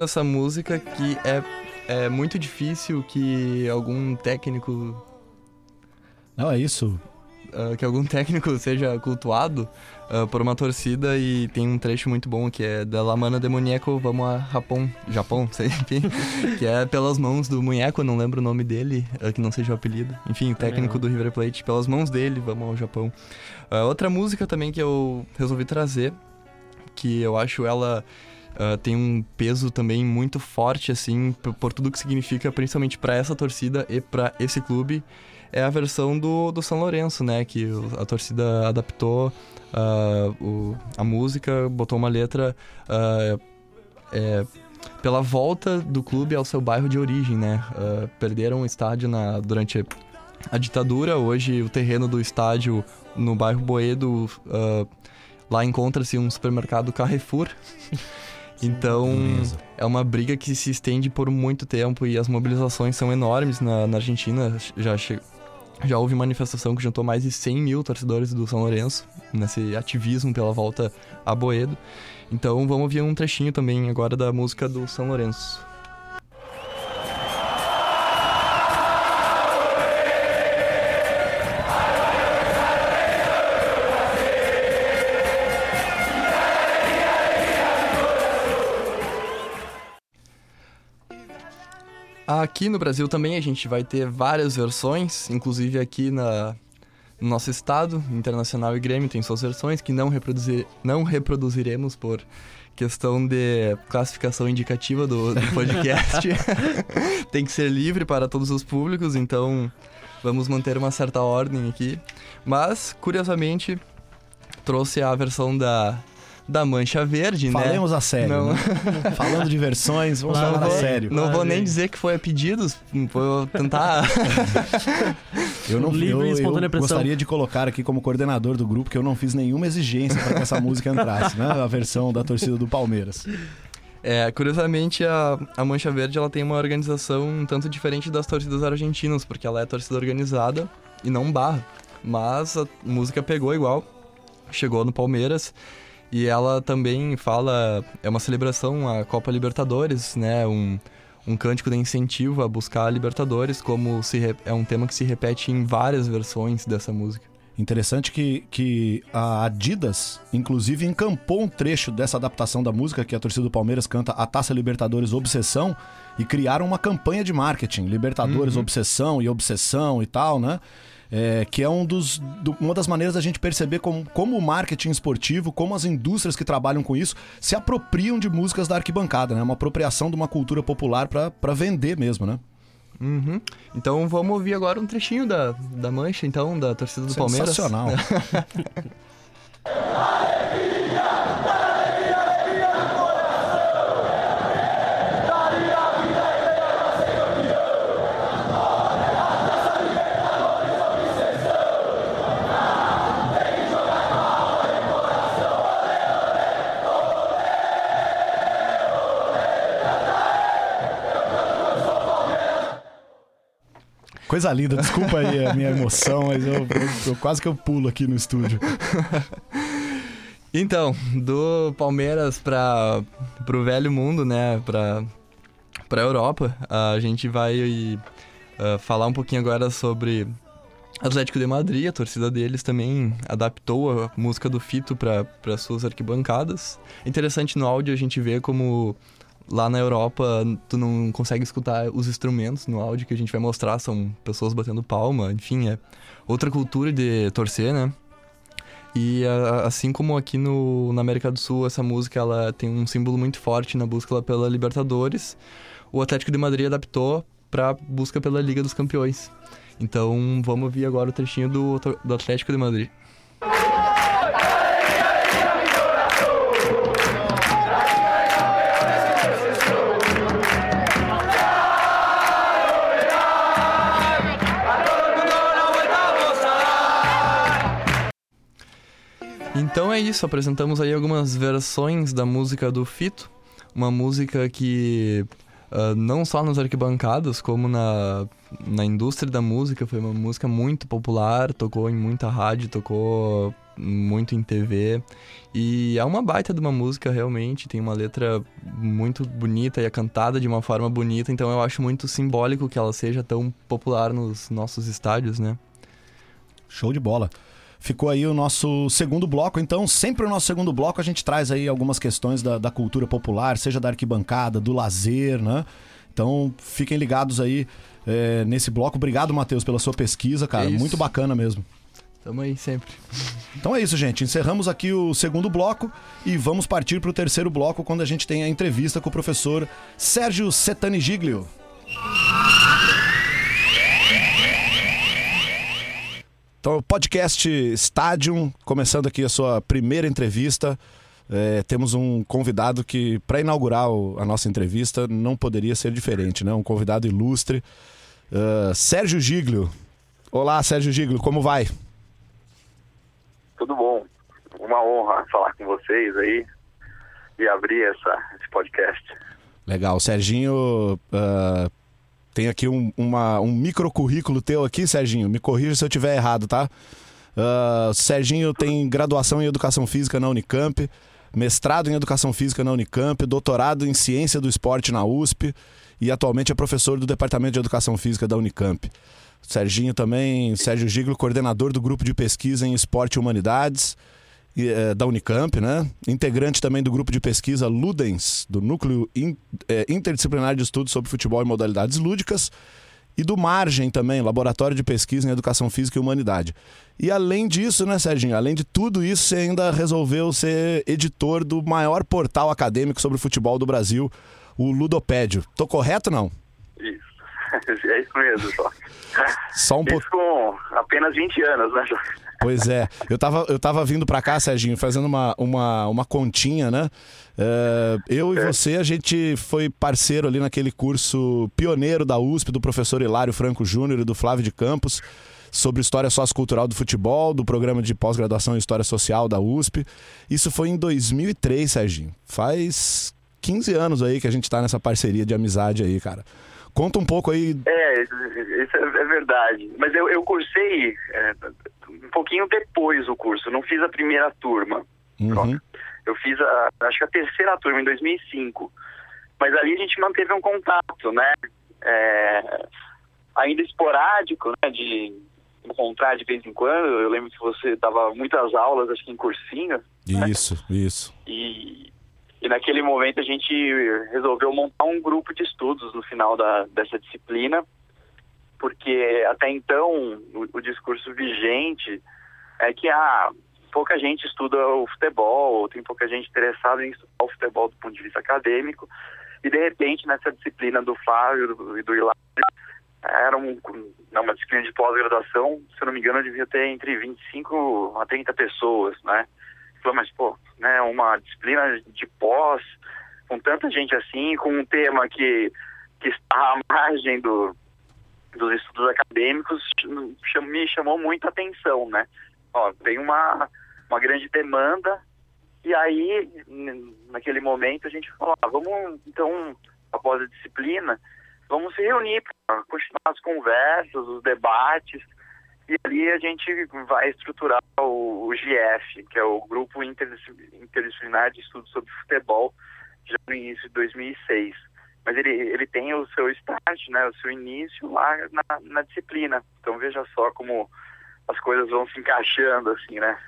Essa música que é, é muito difícil que algum técnico
Não, é isso.
ah, que algum técnico seja cultuado ah, por uma torcida e tem um trecho muito bom que é da La Mana de Muñeco, vamos a Japão, Japão, sei, enfim, que é pelas mãos do Muñeco, não lembro o nome dele, ah, que não seja o apelido. Enfim, o técnico do River Plate, pelas mãos dele, vamos ao Japão. Outra música também que eu resolvi trazer, que eu acho ela ah, tem um peso também muito forte, assim, por, por tudo que significa, principalmente para essa torcida e para esse clube, é a versão do, do São Lourenço, né? Que a torcida adaptou ah, o- a música, botou uma letra ah, é, pela volta do clube ao seu bairro de origem, né? Ah, perderam o estádio na, durante a ditadura, hoje o terreno do estádio no bairro Boedo, ah, lá encontra-se um supermercado Carrefour. Então,
Beleza.
é uma briga que se estende por muito tempo e as mobilizações são enormes na, na Argentina. Já, che- já houve manifestação que juntou mais de 100 mil torcedores do São Lourenço nesse ativismo pela volta a Boedo. Então, vamos ouvir um trechinho também agora da música do São Lourenço. Aqui no Brasil também a gente vai ter várias versões, inclusive aqui na, no nosso estado, Internacional e Grêmio tem suas versões que não, reproduzir, não reproduziremos por questão de classificação indicativa do, do podcast. tem que ser livre para todos os públicos, então vamos manter uma certa ordem aqui. Mas, curiosamente, trouxe a versão da, da Mancha Verde, né?
Falemos a sério.
Não.
né? Falando de versões, vamos
Claro,
falar a
vou-
sério.
Não
Claro,
vou nem dizer que foi a pedidos, vou tentar.
Eu não
Livre
eu,
e
eu gostaria de colocar aqui como coordenador do grupo que eu não fiz nenhuma exigência para que essa música entrasse, né? A versão da torcida do Palmeiras.
É, curiosamente, a, a Mancha Verde ela tem uma organização um tanto diferente das torcidas argentinas, porque ela é torcida organizada e não barra. Mas a música pegou igual, chegou no Palmeiras e ela também fala, é uma celebração à Copa Libertadores, né? Um, um cântico de incentivo a buscar a Libertadores, como se é um tema que se repete em várias versões dessa música.
Interessante que, que a Adidas, inclusive, encampou um trecho dessa adaptação da música que a torcida do Palmeiras canta a Taça Libertadores Obsessão e criaram uma campanha de marketing, Libertadores Obsessão e Obsessão e tal, né? É, que é um dos, do- uma das maneiras da gente perceber como, como o marketing esportivo, como as indústrias que trabalham com isso se apropriam de músicas da arquibancada, né? Uma apropriação de uma cultura popular para vender mesmo, né?
Uhum. Então vamos ouvir agora um trechinho da, da Mancha, então, da torcida do Palmeiras.
Sensacional. Coisa linda, desculpa aí a minha emoção, mas eu, eu- eu- quase que eu pulo aqui no estúdio.
Então, do Palmeiras para pro velho mundo, né, pra, pra Europa, a gente vai ah, falar um pouquinho agora sobre Atlético de Madrid, a torcida deles também adaptou a música do Fito para suas arquibancadas. Interessante no áudio a gente vê como lá na Europa tu não consegue escutar os instrumentos no áudio que a gente vai mostrar, são pessoas batendo palma, enfim, é outra cultura de torcer, né? E a- assim como aqui no, na América do Sul, essa música ela tem um símbolo muito forte na busca pela Libertadores, o Atlético de Madrid adaptou para busca pela Liga dos Campeões. Então vamos ouvir agora o trechinho do, do Atlético de Madrid. Então é isso, apresentamos aí algumas versões da música do Fito, uma música que ah, não só nas arquibancadas, como na, na indústria da música, foi uma música muito popular, tocou em muita rádio, tocou muito em TV. E é uma baita de uma música realmente, tem uma letra muito bonita e é cantada de uma forma bonita, então eu acho muito simbólico que ela seja tão popular nos nossos estádios, né?
Show de bola. Ficou aí o nosso segundo bloco, então sempre o nosso segundo bloco a gente traz aí algumas questões da, da cultura popular, seja da arquibancada, do lazer, né? Então fiquem ligados aí é, nesse bloco. Obrigado, Matheus, pela sua pesquisa, cara.
É.
Muito bacana mesmo.
Tamo aí sempre.
Então é isso, gente. Encerramos aqui o segundo bloco e vamos partir para o terceiro bloco, quando a gente tem a entrevista com o professor Sérgio Setani Giglio. Então, o podcast Stadium, começando aqui a sua primeira entrevista. É, temos um convidado que, para inaugurar o- a nossa entrevista, não poderia ser diferente, né? Um convidado ilustre. Ah, Sérgio Giglio. Olá, Sérgio Giglio, como vai?
Tudo bom. Uma honra falar com vocês aí e abrir essa, esse podcast.
Legal, Serginho. ah, tem aqui um, uma, um microcurrículo teu aqui, Serginho. Me corrija se eu tiver errado, tá? Ah, Serginho tem graduação em Educação Física na Unicamp, mestrado em Educação Física na Unicamp, doutorado em Ciência do Esporte na USP e atualmente é professor do Departamento de Educação Física da Unicamp. Serginho também, Sérgio Giglo, coordenador do grupo de pesquisa em Esporte e Humanidades da Unicamp, né? Integrante também do grupo de pesquisa Ludens, do Núcleo eh, Interdisciplinar de Estudos sobre Futebol e Modalidades Lúdicas, e do Margem também, Laboratório de Pesquisa em Educação Física e Humanidade. E além disso, né, Serginho? Além de tudo isso, você ainda resolveu ser editor do maior portal acadêmico sobre futebol do Brasil, o Ludopédio. Tô correto não?
Isso. é isso mesmo, só.
Só um pouco.
Isso com apenas 20 anos, né?
Pois é. Eu tava, eu tava vindo pra cá, Serginho, fazendo uma, uma, uma continha, né? É, eu e você, a gente foi parceiro ali naquele curso pioneiro da USP, do professor Hilário Franco Júnior e do Flávio de Campos, sobre História Sociocultural do Futebol, do programa de pós-graduação em História Social da USP. Isso foi em 2003, Serginho. Faz 15 anos aí que a gente tá nessa parceria de amizade aí, cara. Conta um pouco aí.
É, isso é, é verdade. Mas eu, eu cursei é, pouquinho depois o curso, não fiz a primeira turma.
Uhum.
Eu fiz, a, acho que a terceira turma em 2005. Mas ali a gente manteve um contato, né? É, ainda esporádico, né? De encontrar de vez em quando. Eu lembro que você dava muitas aulas, acho que em cursinho. né?
Isso, isso.
E, e naquele momento a gente resolveu montar um grupo de estudos no final da, dessa disciplina, porque até então o, o discurso vigente é que ah, pouca gente estuda o futebol, tem pouca gente interessada em estudar o futebol do ponto de vista acadêmico, e de repente nessa disciplina do Flávio e do Hilário, era um, não, uma disciplina de pós-graduação, se eu não me engano, devia ter entre 25 a 30 pessoas, né? Falei, mas, pô, né, uma disciplina de pós, com tanta gente assim, com um tema que, que está à margem do, dos estudos acadêmicos, me chamou muita atenção, né? Ó, tem uma, uma grande demanda, e aí, naquele momento, a gente falou, ah, vamos, então, após a disciplina, vamos se reunir para continuar as conversas, os debates, e ali a gente vai estruturar o, o GF, que é o Grupo Interdisci- Interdisciplinar de Estudos sobre Futebol, já no início de 2006. Mas ele, ele tem o seu start, né, o seu início lá na, na disciplina. Então veja só como as coisas vão se encaixando, assim, né?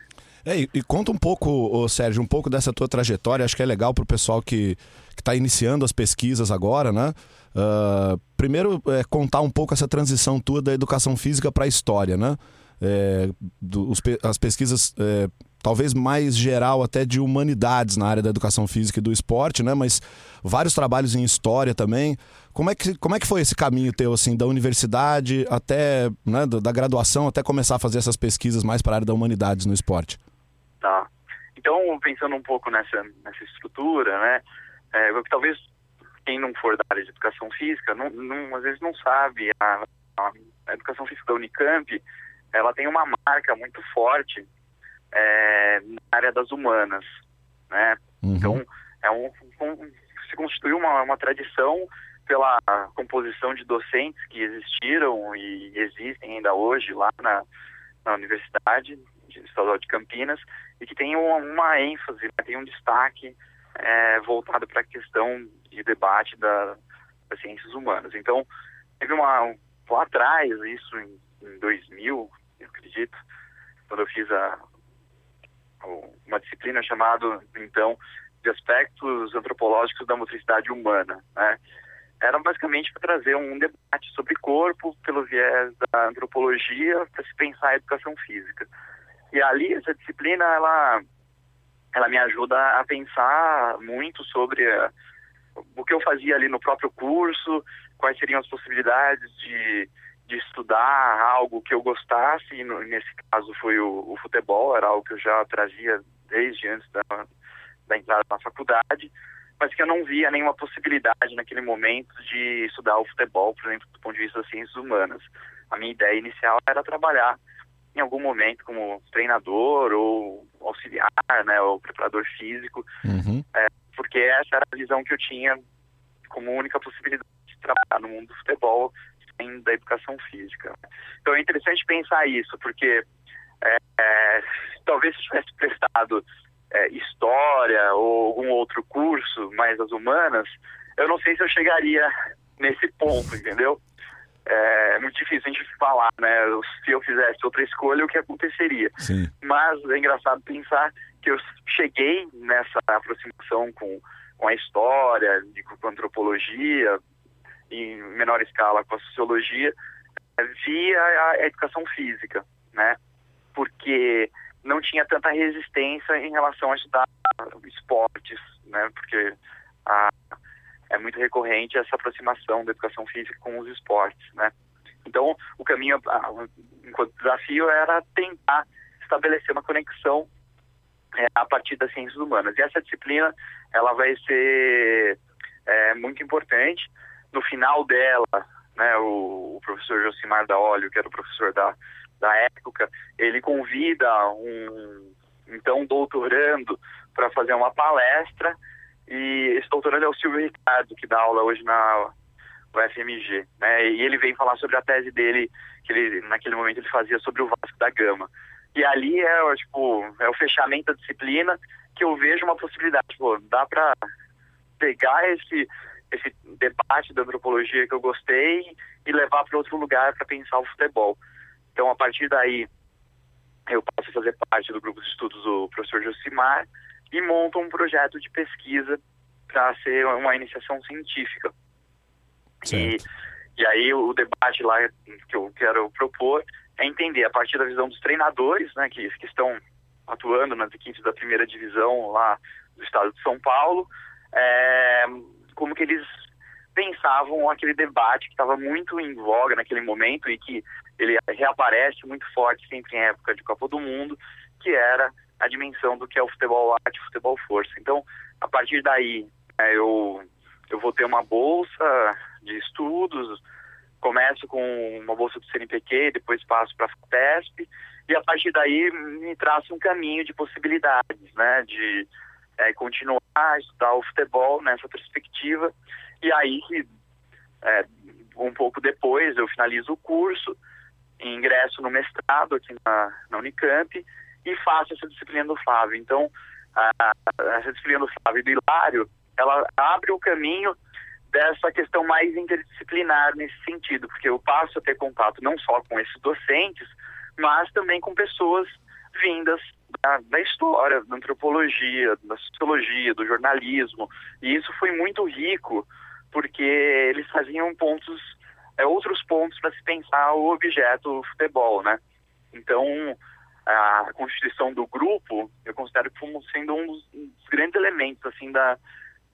É, e, e conta um pouco, Sérgio, um pouco dessa tua trajetória. Acho que é legal pro pessoal que está iniciando as pesquisas agora, né? Ah, primeiro, é, contar um pouco essa transição tua da educação física para a história, né? É, do- os as pesquisas, é, talvez mais geral até de humanidades na área da educação física e do esporte, né? Mas vários trabalhos em história também. Como é que, como é que foi esse caminho teu, assim, da universidade até, né, da graduação até começar a fazer essas pesquisas mais para a área da humanidades no esporte?
Tá. Então, pensando um pouco nessa, nessa estrutura, né? É, talvez quem não for da área de educação física, não, não- às vezes não sabe. A- a educação física da Unicamp, ela tem uma marca muito forte é, na área das humanas, né?
Uhum.
Então, é um, um- se constituiu uma, uma tradição pela composição de docentes que existiram e existem ainda hoje lá na, na Universidade de- Estadual de Campinas e que tem uma, uma ênfase, né, tem um destaque é, voltado para a questão de debate da, das ciências humanas. Então, teve uma, lá atrás, isso em, em 2000, eu acredito, quando eu fiz a, uma disciplina chamada, então, de aspectos antropológicos da motricidade humana, né? Era basicamente para trazer um debate sobre corpo pelo viés da antropologia para se pensar a educação física. E ali essa disciplina ela ela me ajuda a pensar muito sobre a, o que eu fazia ali no próprio curso, quais seriam as possibilidades de, de estudar algo que eu gostasse, e nesse caso foi o, o futebol, era algo que eu já trazia desde antes da, da entrada na faculdade, mas que eu não via nenhuma possibilidade naquele momento de estudar o futebol, por exemplo, do ponto de vista das ciências humanas. A minha ideia inicial era trabalhar em algum momento como treinador ou auxiliar, né, ou preparador físico,
Uhum.
porque essa era a visão que eu tinha como única possibilidade de trabalhar no mundo do futebol da educação física. Então é interessante pensar isso, porque é, é, talvez se tivesse prestado é, história ou algum outro curso mais das humanas, eu não sei se eu chegaria nesse ponto, entendeu? É muito difícil a gente falar, né? Se eu fizesse outra escolha, o que aconteceria?
Sim.
mas é engraçado pensar que eu cheguei nessa aproximação com, com a história, com a antropologia, em menor escala com a sociologia, via a, educação física, né? Porque não tinha tanta resistência em relação a estudar esportes, né? Porque a, é muito recorrente essa aproximação da educação física com os esportes, né? Então, o caminho, enquanto desafio, era tentar estabelecer uma conexão é, a partir das ciências humanas. E essa disciplina, ela vai ser é, muito importante. No final dela, né, o, o professor Josimar da Óleo, que era o professor da, da época, ele convida um então doutorando para fazer uma palestra e esse doutorando é o Silvio Ricardo, que dá aula hoje na UFMG, né? E ele vem falar sobre a tese dele, que ele naquele momento ele fazia sobre o Vasco da Gama. E ali é, tipo, é o fechamento da disciplina que eu vejo uma possibilidade, tipo, dá para pegar esse esse debate da antropologia que eu gostei e levar para outro lugar para pensar o futebol. Então, a partir daí, eu passo a fazer parte do grupo de estudos do professor Josimar e monto um projeto de pesquisa para ser uma iniciação científica. E, e aí o debate lá que eu quero propor é entender a partir da visão dos treinadores, né, que, que estão atuando nas equipes da primeira divisão lá do estado de São Paulo, é, como que eles pensavam aquele debate que estava muito em voga naquele momento e que ele reaparece muito forte sempre em época de Copa do Mundo, que era a dimensão do que é o futebol arte futebol força. Então, a partir daí, é, eu, eu vou ter uma bolsa de estudos, começo com uma bolsa do CNPq, depois passo para a FAPESP, e a partir daí me traça um caminho de possibilidades, né, de é, continuar a estudar o futebol nessa perspectiva. E aí, é, um pouco depois, eu finalizo o curso, ingresso no mestrado aqui na, na Unicamp e faço essa disciplina do Flávio. Então, a, essa disciplina do Flávio e do Hilário, ela abre o caminho dessa questão mais interdisciplinar nesse sentido, porque eu passo a ter contato não só com esses docentes, mas também com pessoas vindas da, da, história, da antropologia, da sociologia, do jornalismo. E isso foi muito rico, porque eles faziam pontos, é, outros pontos para se pensar o objeto futebol, né? Então, a constituição do grupo, eu considero como sendo um dos, um dos grandes elementos, assim, da,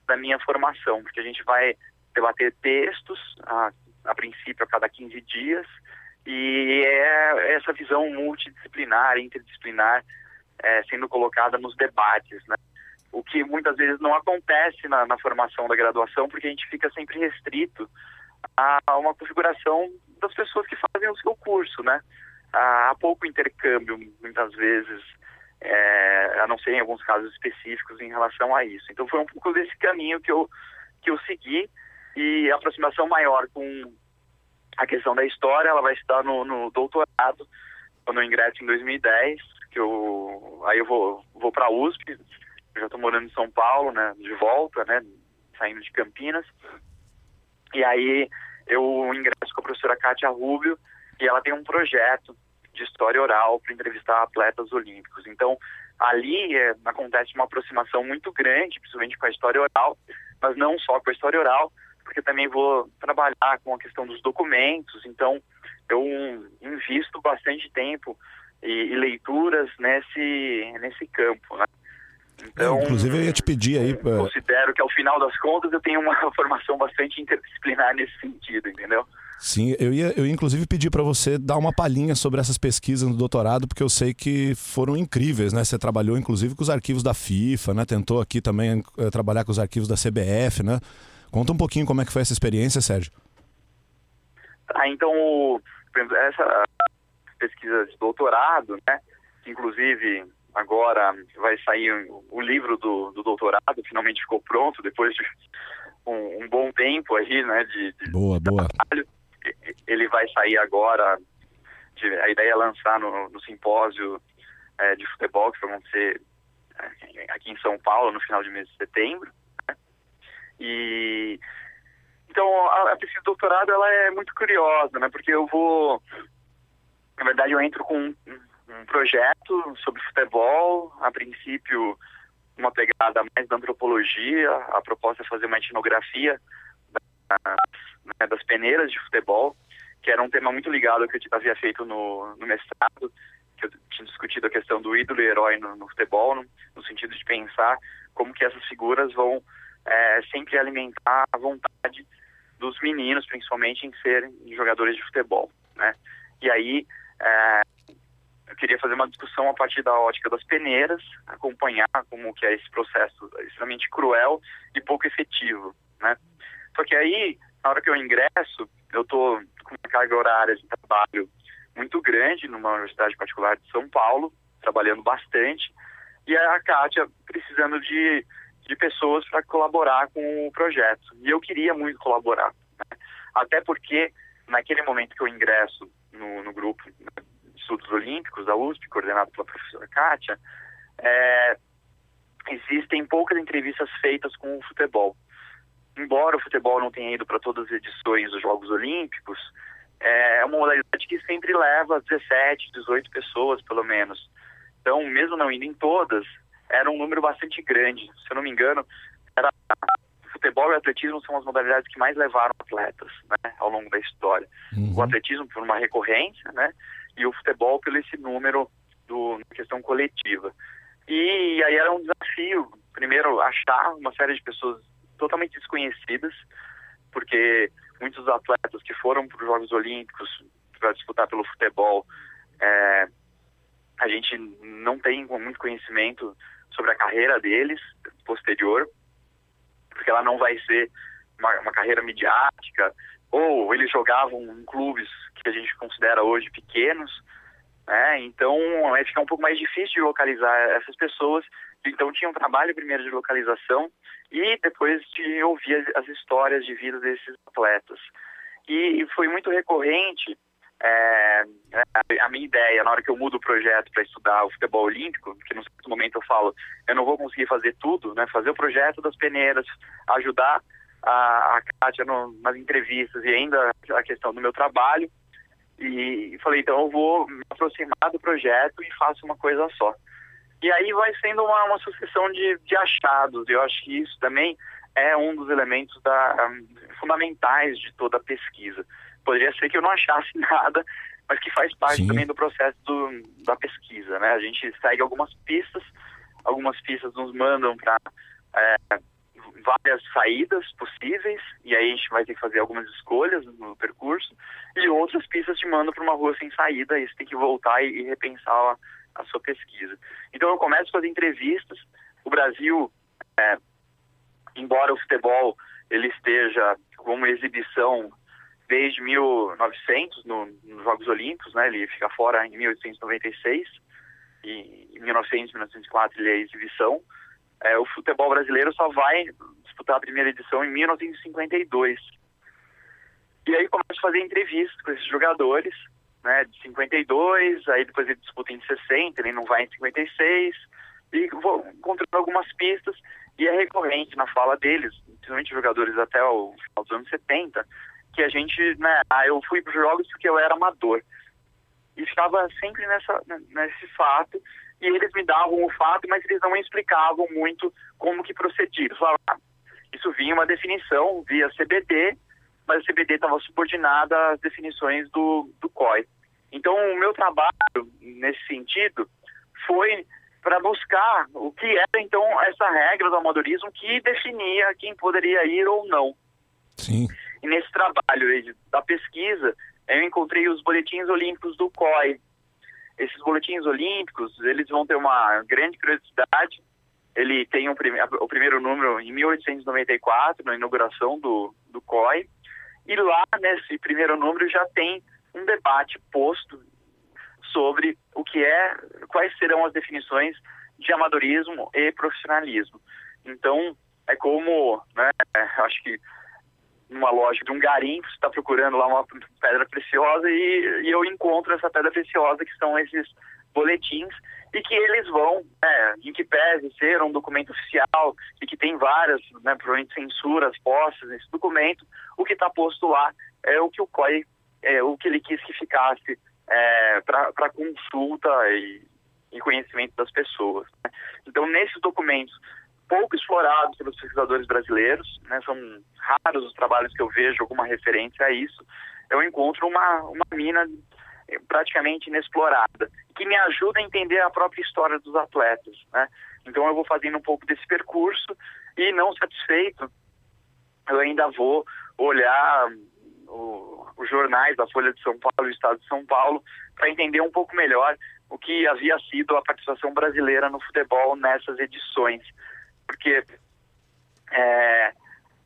da minha formação, porque a gente vai debater textos, a, a princípio, a cada 15 dias, e é essa visão multidisciplinar, interdisciplinar, é, sendo colocada nos debates, né? O que muitas vezes não acontece na, na, formação da graduação, porque a gente fica sempre restrito a uma configuração das pessoas que fazem o seu curso, né? Há pouco intercâmbio, muitas vezes, é, a não ser em alguns casos específicos em relação a isso. Então foi um pouco desse caminho que eu, que eu segui e a aproximação maior com a questão da história, ela vai estar no, no doutorado, quando eu ingresso em 2010, que eu aí eu vou vou para USP, eu já estou morando em São Paulo, né, de volta, né, saindo de Campinas. E aí eu ingresso com a professora Kátia Rubio e ela tem um projeto de história oral para entrevistar atletas olímpicos. Então, ali é, acontece uma aproximação muito grande, principalmente com a história oral, mas não só com a história oral, porque também vou trabalhar com a questão dos documentos. Então, eu invisto bastante tempo e, e leituras nesse, nesse campo, né?
Então, é, inclusive eu ia te pedir aí. Pra...
Considero que ao final das contas eu tenho uma formação bastante interdisciplinar nesse sentido, entendeu?
Sim, eu ia, eu ia inclusive pedir para você dar uma palhinha sobre essas pesquisas no doutorado, porque eu sei que foram incríveis, né? Você trabalhou inclusive com os arquivos da FIFA, né? Tentou aqui também uh, trabalhar com os arquivos da CBF, né? Conta um pouquinho como é que foi essa experiência, Sérgio.
Ah, então, essa pesquisa de doutorado, né? Inclusive, agora vai sair o livro do, do doutorado, finalmente ficou pronto, depois de um, um bom tempo aí, né? De, de
boa, boa. Trabalho.
Ele vai sair agora, de, a ideia é lançar no, no simpósio é, de futebol, que vai acontecer é, aqui em São Paulo, no final de mês de setembro. Né? E então a, a pesquisa de doutorado ela é muito curiosa, né? Porque eu vou na verdade, eu entro com um, um projeto sobre futebol, a princípio uma pegada mais da antropologia, a proposta é fazer uma etnografia das, né, das peneiras de futebol, que era um tema muito ligado ao que eu havia feito no, no mestrado, que eu tinha discutido a questão do ídolo e herói no, no futebol, no, no, sentido de pensar como que essas figuras vão é, sempre alimentar a vontade dos meninos, principalmente, em serem jogadores de futebol, né? E aí, é, eu queria fazer uma discussão a partir da ótica das peneiras, acompanhar como que é esse processo extremamente cruel e pouco efetivo, né? Só que aí, na hora que eu ingresso, eu tô com uma carga horária de trabalho muito grande numa universidade particular de São Paulo, trabalhando bastante, e a Kátia precisando de, de pessoas para colaborar com o projeto. E eu queria muito colaborar, né? até porque naquele momento que eu ingresso no, no grupo de estudos olímpicos da USP, coordenado pela professora Kátia, é, existem poucas entrevistas feitas com o futebol. Embora o futebol não tenha ido para todas as edições dos Jogos Olímpicos, é uma modalidade que sempre leva 17, 18 pessoas, pelo menos. Então, mesmo não indo em todas, era um número bastante grande. Se eu não me engano, era futebol e atletismo são as modalidades que mais levaram atletas né, ao longo da história. Uhum. O atletismo por uma recorrência, né, e o futebol pelo esse número do na questão coletiva. E aí era um desafio, primeiro, achar uma série de pessoas totalmente desconhecidas, porque muitos atletas que foram para os Jogos Olímpicos para disputar pelo futebol, é, a gente não tem muito conhecimento sobre a carreira deles posterior, porque ela não vai ser uma, uma carreira midiática, ou eles jogavam em clubes que a gente considera hoje pequenos, né? Então, vai ficar um pouco mais difícil de localizar essas pessoas. Então, tinha um trabalho primeiro de localização e depois de ouvir as, as histórias de vida desses atletas. E foi muito recorrente é, a minha ideia, na hora que eu mudo o projeto para estudar o futebol olímpico, que no certo momento eu falo, eu não vou conseguir fazer tudo, né? Fazer o projeto das peneiras, ajudar a, a Kátia no, nas entrevistas e ainda a questão do meu trabalho. E, e falei, então eu vou me aproximar do projeto e faço uma coisa só. E aí vai sendo uma, uma sucessão de, de achados. Eu acho que isso também é um dos elementos da, um, fundamentais de toda a pesquisa. Poderia ser que eu não achasse nada, mas que faz parte Sim. também do processo do, da pesquisa. Né? A gente segue algumas pistas, algumas pistas nos mandam para é, várias saídas possíveis, e aí a gente vai ter que fazer algumas escolhas no percurso, e outras pistas te mandam para uma rua sem saída, e você tem que voltar e, e repensar a, a, sua pesquisa. Então eu começo a fazer entrevistas, o Brasil, é, embora o futebol ele esteja como exibição desde 1900 no, nos Jogos Olímpicos, né? Ele fica fora em 1896 e em 1900, 1904 ele é exibição. É, o futebol brasileiro só vai disputar a primeira edição em 1952. E aí começa a fazer entrevistas com esses jogadores, né? De 52, aí depois ele disputa em 60, ele não vai em 56 e vou encontrando algumas pistas e é recorrente na fala deles, principalmente jogadores até o final dos anos 70, que a gente, né, ah, eu fui para os jogos porque eu era amador. E estava sempre nessa, nesse fato, e eles me davam o fato, mas eles não explicavam muito como que procedia. Ah, isso vinha uma definição via CBD, mas a CBD estava subordinada às definições do, do COI. Então, o meu trabalho, nesse sentido, foi para buscar o que era, então, essa regra do amadorismo que definia quem poderia ir ou não.
Sim.
E nesse trabalho da pesquisa, eu encontrei os boletins olímpicos do COI. Esses boletins olímpicos, eles vão ter uma grande curiosidade. Ele tem um, o primeiro número em 1894, na inauguração do, do COI. E lá, nesse primeiro número, já tem um debate posto sobre o que é, quais serão as definições de amadorismo e profissionalismo. Então, é como, né, acho que numa loja de um garimpo, está procurando lá uma pedra preciosa e, e, eu encontro essa pedra preciosa que são esses boletins e que eles vão, né, em que pese ser um documento oficial e que tem várias, né, provavelmente censuras postas nesse documento, o que está posto lá é o que o COI, é, o que ele quis que ficasse é, para consulta e, e, conhecimento das pessoas. Né? Então, nesses documentos pouco explorados pelos pesquisadores brasileiros, né? são raros os trabalhos que eu vejo alguma referência a isso, eu encontro uma, uma mina praticamente inexplorada, que me ajuda a entender a própria história dos atletas. Né? Então eu vou fazendo um pouco desse percurso, E não satisfeito, eu ainda vou olhar os jornais da Folha de São Paulo o Estado de São Paulo para entender um pouco melhor o que havia sido a participação brasileira no futebol nessas edições. Porque é,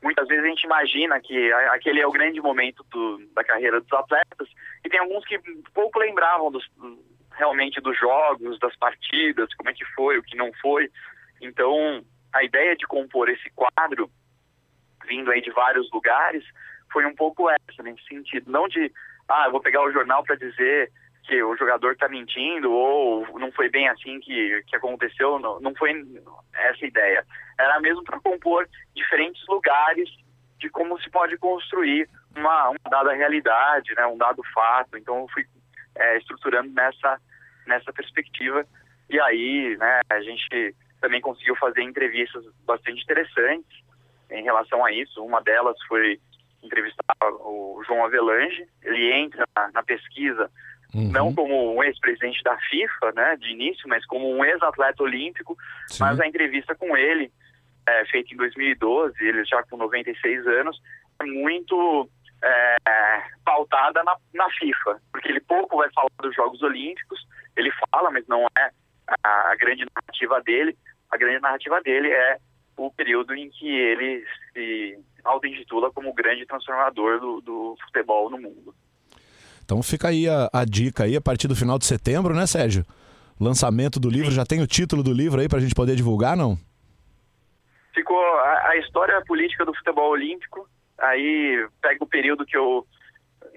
muitas vezes a gente imagina que aquele é o grande momento do, da carreira dos atletas e tem alguns que pouco lembravam dos, realmente dos jogos, das partidas, como é que foi, o que não foi. Então, a ideia de compor esse quadro, vindo aí de vários lugares, foi um pouco essa, nesse sentido. Não de, ah, eu vou pegar o jornal para dizer que o jogador está mentindo ou não foi bem assim que, que aconteceu, não, não foi essa ideia. Era mesmo para compor diferentes lugares de como se pode construir uma, uma dada realidade, né, um dado fato. Então eu fui é, estruturando nessa, nessa perspectiva e aí né, a gente também conseguiu fazer entrevistas bastante interessantes em relação a isso. Uma delas foi entrevistar o João Avelange. Ele entra na, na pesquisa Uhum. Não como um ex-presidente da FIFA, né, de início, mas como um ex-atleta olímpico. Sim. Mas a entrevista com ele, é, feita em 2012, ele já com 96 anos, é muito é, pautada na, na FIFA, porque ele pouco vai falar dos Jogos Olímpicos, ele fala, mas não é a, a grande narrativa dele. A grande narrativa dele é o período em que ele se auto-intitula como o grande transformador do, do futebol no mundo.
Então fica aí a, a, dica aí a partir do final de setembro, né, Sérgio? Lançamento do livro, já tem o título do livro aí para a gente poder divulgar, não?
Ficou a, a, história política do futebol olímpico. Aí pega o período que eu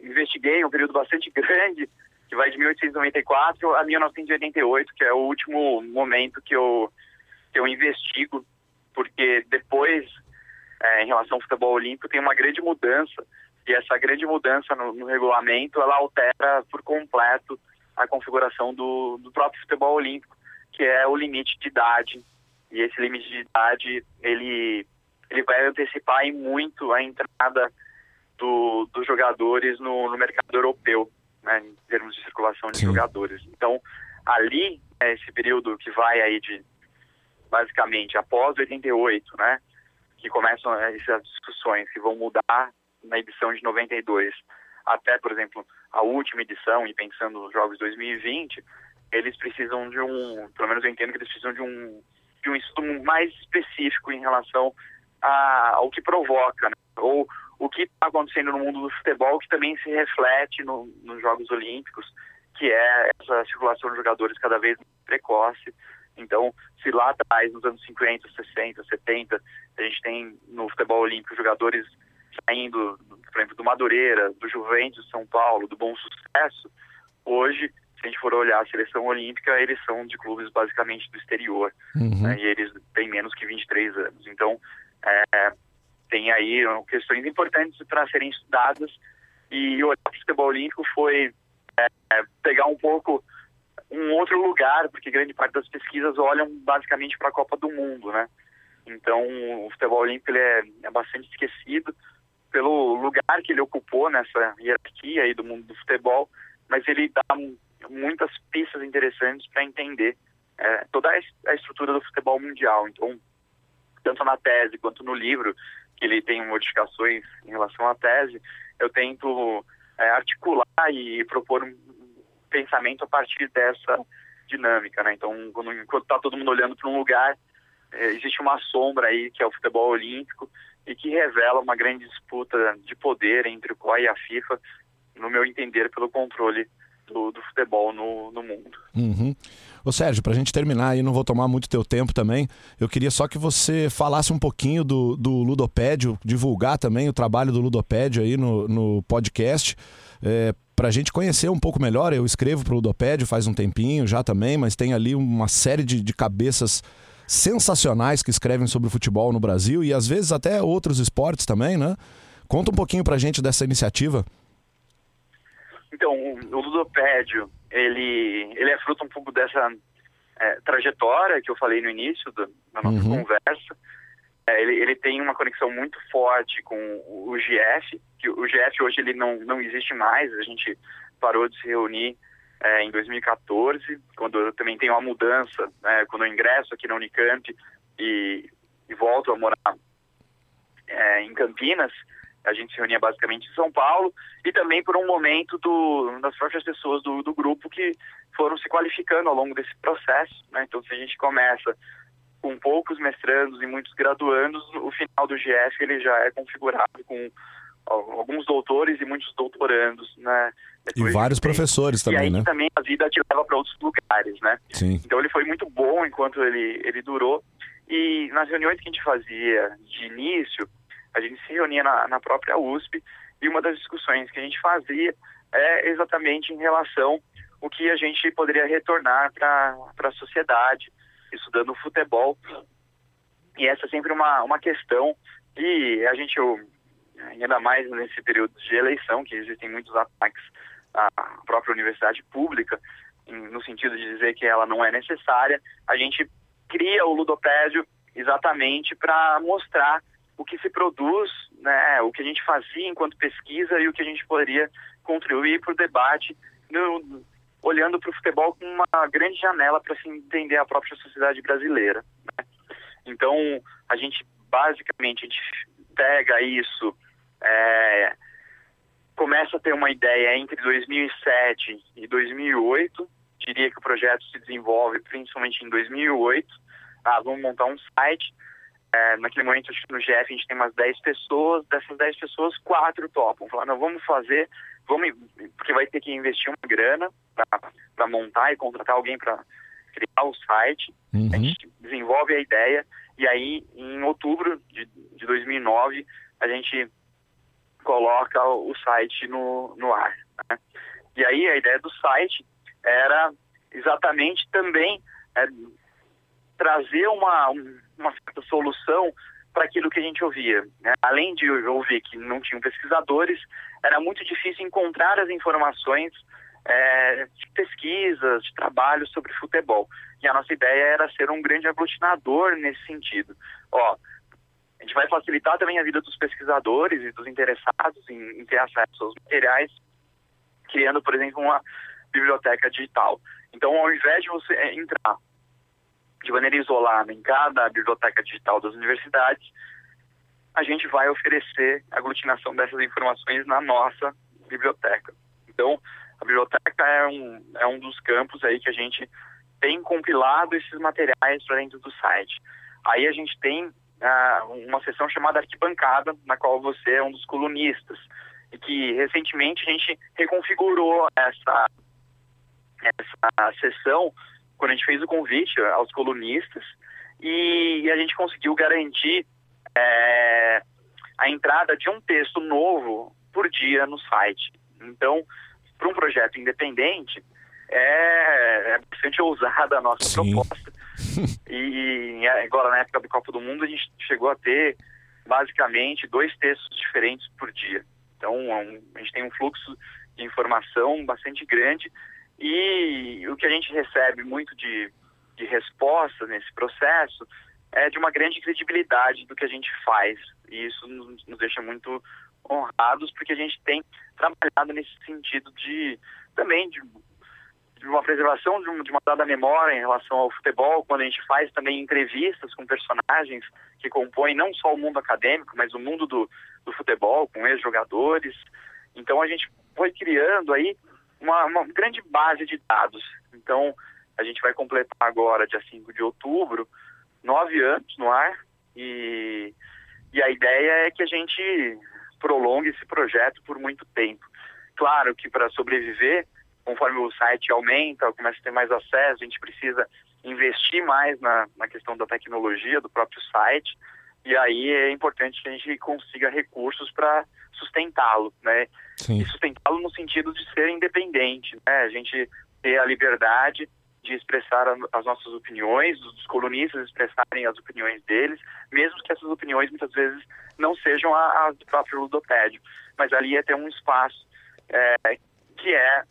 investiguei, um período bastante grande, que vai de 1894 a 1988, que é o último momento que eu, que eu investigo, porque depois, é, em relação ao futebol olímpico, tem uma grande mudança e essa grande mudança no, no regulamento, ela altera por completo a configuração do, do próprio futebol olímpico, que é o limite de idade. E esse limite de idade, ele, ele vai antecipar em muito a entrada do, dos jogadores no, no mercado europeu, né, em termos de circulação de Sim. jogadores. Então, ali, é esse período que vai aí de, basicamente, após 88, né, que começam essas discussões que vão mudar na edição de 92 até, por exemplo, a última edição e pensando nos jogos 2020, eles precisam de um, pelo menos eu entendo que eles precisam de um de um estudo mais específico em relação a, ao que provoca, né? ou o que está acontecendo no mundo do futebol que também se reflete no, nos Jogos Olímpicos, que é essa circulação de jogadores cada vez mais precoce. Então, se lá atrás, nos anos 50, 60, 70, a gente tem no futebol olímpico jogadores saindo, por exemplo, do Madureira, do Juventus São Paulo, do Bom Sucesso, hoje, se a gente for olhar a seleção olímpica, eles são de clubes basicamente do exterior, uhum. né, e eles têm menos que 23 anos. Então, é, tem aí questões importantes para serem estudadas, e olhar para o futebol olímpico foi é, é, pegar um pouco um outro lugar, porque grande parte das pesquisas olham basicamente para a Copa do Mundo, né? Então, o futebol olímpico é, é bastante esquecido, pelo lugar que ele ocupou nessa hierarquia aí do mundo do futebol, mas ele dá muitas pistas interessantes para entender é, toda a estrutura do futebol mundial. Então, tanto na tese quanto no livro, que ele tem modificações em relação à tese, eu tento é, articular e propor um pensamento a partir dessa dinâmica, né? Então, quando, está todo mundo olhando para um lugar, é, existe uma sombra aí que é o futebol olímpico e que revela uma grande disputa de poder entre o COI e a FIFA, no meu entender, pelo controle do, do futebol no, no mundo.
Uhum. Ô Sérgio, para a gente terminar aí, não vou tomar muito teu tempo também, eu queria só que você falasse um pouquinho do, do Ludopédio, divulgar também o trabalho do Ludopédio aí no, no podcast, é, para a gente conhecer um pouco melhor. Eu escrevo para o Ludopédio faz um tempinho já também, mas tem ali uma série de, de cabeças sensacionais que escrevem sobre futebol no Brasil e às vezes até outros esportes também, né? Conta um pouquinho pra gente dessa iniciativa.
Então, o Ludopédio, ele, ele é fruto um pouco dessa é, trajetória que eu falei no início do, da nossa uhum. conversa. É, ele, ele tem uma conexão muito forte com o GF, que o GF hoje ele não, não existe mais, a gente parou de se reunir é, em 2014, quando eu também tenho uma mudança, né, quando eu ingresso aqui na Unicamp e e volto a morar é, em Campinas, a gente se reunia basicamente em São Paulo, e também por um momento do, das próprias pessoas do, do grupo que foram se qualificando ao longo desse processo. Né? Então, se a gente começa com poucos mestrandos e muitos graduandos, o final do GF ele já é configurado com alguns doutores e muitos doutorandos, né?
Depois e vários professores também,
e aí,
né?
também a vida te leva para outros lugares, né?
Sim.
Então ele foi muito bom enquanto ele ele durou e nas reuniões que a gente fazia de início, a gente se reunia na, na própria USP e uma das discussões que a gente fazia é exatamente em relação o que a gente poderia retornar para a sociedade, estudando futebol. E essa é sempre uma, uma questão e a gente, ainda mais nesse período de eleição, que existem muitos ataques à própria universidade pública, no sentido de dizer que ela não é necessária, a gente cria o ludopédio exatamente para mostrar o que se produz, né, o que a gente fazia enquanto pesquisa e o que a gente poderia contribuir para o debate, no, olhando para o futebol com uma grande janela para se entender a própria sociedade brasileira. Né? Então, a gente basicamente a gente pega isso, é, começa a ter uma ideia entre 2007 e 2008. Diria que o projeto se desenvolve principalmente em 2008. Ah, vamos montar um site. É, naquele momento, acho que no GF a gente tem umas 10 pessoas. Dessas 10 pessoas, quatro topam. Falaram, não, vamos fazer, vamos, porque vai ter que investir uma grana para montar e contratar alguém para criar o site.
Uhum.
A gente desenvolve a ideia e aí, em outubro de, de 2009, a gente coloca o site no, no ar. Né? E aí, a ideia do site era exatamente também é, trazer uma, uma certa solução para aquilo que a gente ouvia. Né? Além de ouvir que não tinham pesquisadores, era muito difícil encontrar as informações é, de pesquisas, de trabalho sobre futebol. E a nossa ideia era ser um grande aglutinador nesse sentido. Ó, a gente vai facilitar também a vida dos pesquisadores e dos interessados em, em ter acesso aos materiais, criando, por exemplo, uma biblioteca digital. Então, ao invés de você entrar de maneira isolada em cada biblioteca digital das universidades, a gente vai oferecer a aglutinação dessas informações na nossa biblioteca. Então, a biblioteca é um, é um dos campos aí que a gente tem compilado esses materiais para dentro do site. Aí a gente tem uma seção chamada arquibancada, na qual você é um dos colunistas, e que recentemente a gente reconfigurou essa, essa sessão quando a gente fez o convite aos colunistas e a gente conseguiu garantir é, a entrada de um texto novo por dia no site. Então, para um projeto independente, é, é bastante ousada a nossa
Sim.
proposta. E, e agora, na época do Copa do Mundo, a gente chegou a ter basicamente dois textos diferentes por dia. Então, é a gente tem um fluxo de informação bastante grande e o que a gente recebe muito de, de resposta nesse processo é de uma grande credibilidade do que a gente faz. E isso nos, nos deixa muito honrados, porque a gente tem trabalhado nesse sentido de também de, de uma preservação de, um, uma dada memória em relação ao futebol, quando a gente faz também entrevistas com personagens que compõem não só o mundo acadêmico, mas o mundo do, do futebol, com ex-jogadores. Então a gente foi criando aí uma, uma grande base de dados. Então a gente vai completar agora, dia 5 de outubro, nove anos no ar e, e a ideia é que a gente prolongue esse projeto por muito tempo. Claro que para sobreviver, conforme o site aumenta, começa a ter mais acesso, a gente precisa investir mais na, na questão da tecnologia do próprio site, e aí é importante que a gente consiga recursos para sustentá-lo, né?
Sim.
E sustentá-lo no sentido de ser independente, né? A gente ter a liberdade de expressar as nossas opiniões, dos colunistas expressarem as opiniões deles, mesmo que essas opiniões muitas vezes não sejam as do próprio ludopédio. Mas ali é ter um espaço é, que é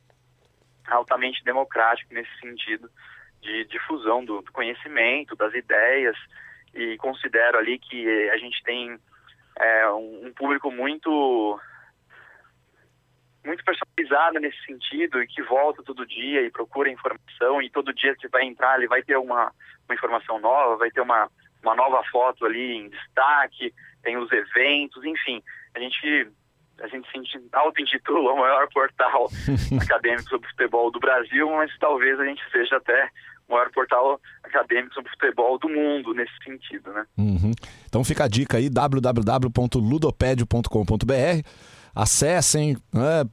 altamente democrático nesse sentido de difusão do, do, conhecimento, das ideias, e considero ali que a gente tem é, um, um público muito muito personalizada nesse sentido e que volta todo dia e procura informação e todo dia que vai entrar ele vai ter uma, uma informação nova, vai ter uma, uma nova foto ali em destaque, tem os eventos, enfim, a gente a gente se auto-intitula o maior portal acadêmico sobre futebol do Brasil, mas talvez a gente seja até o maior portal acadêmico sobre futebol do mundo nesse sentido, né?
Uhum. Então fica a dica aí, www.ludopedio.com.br acessem, né,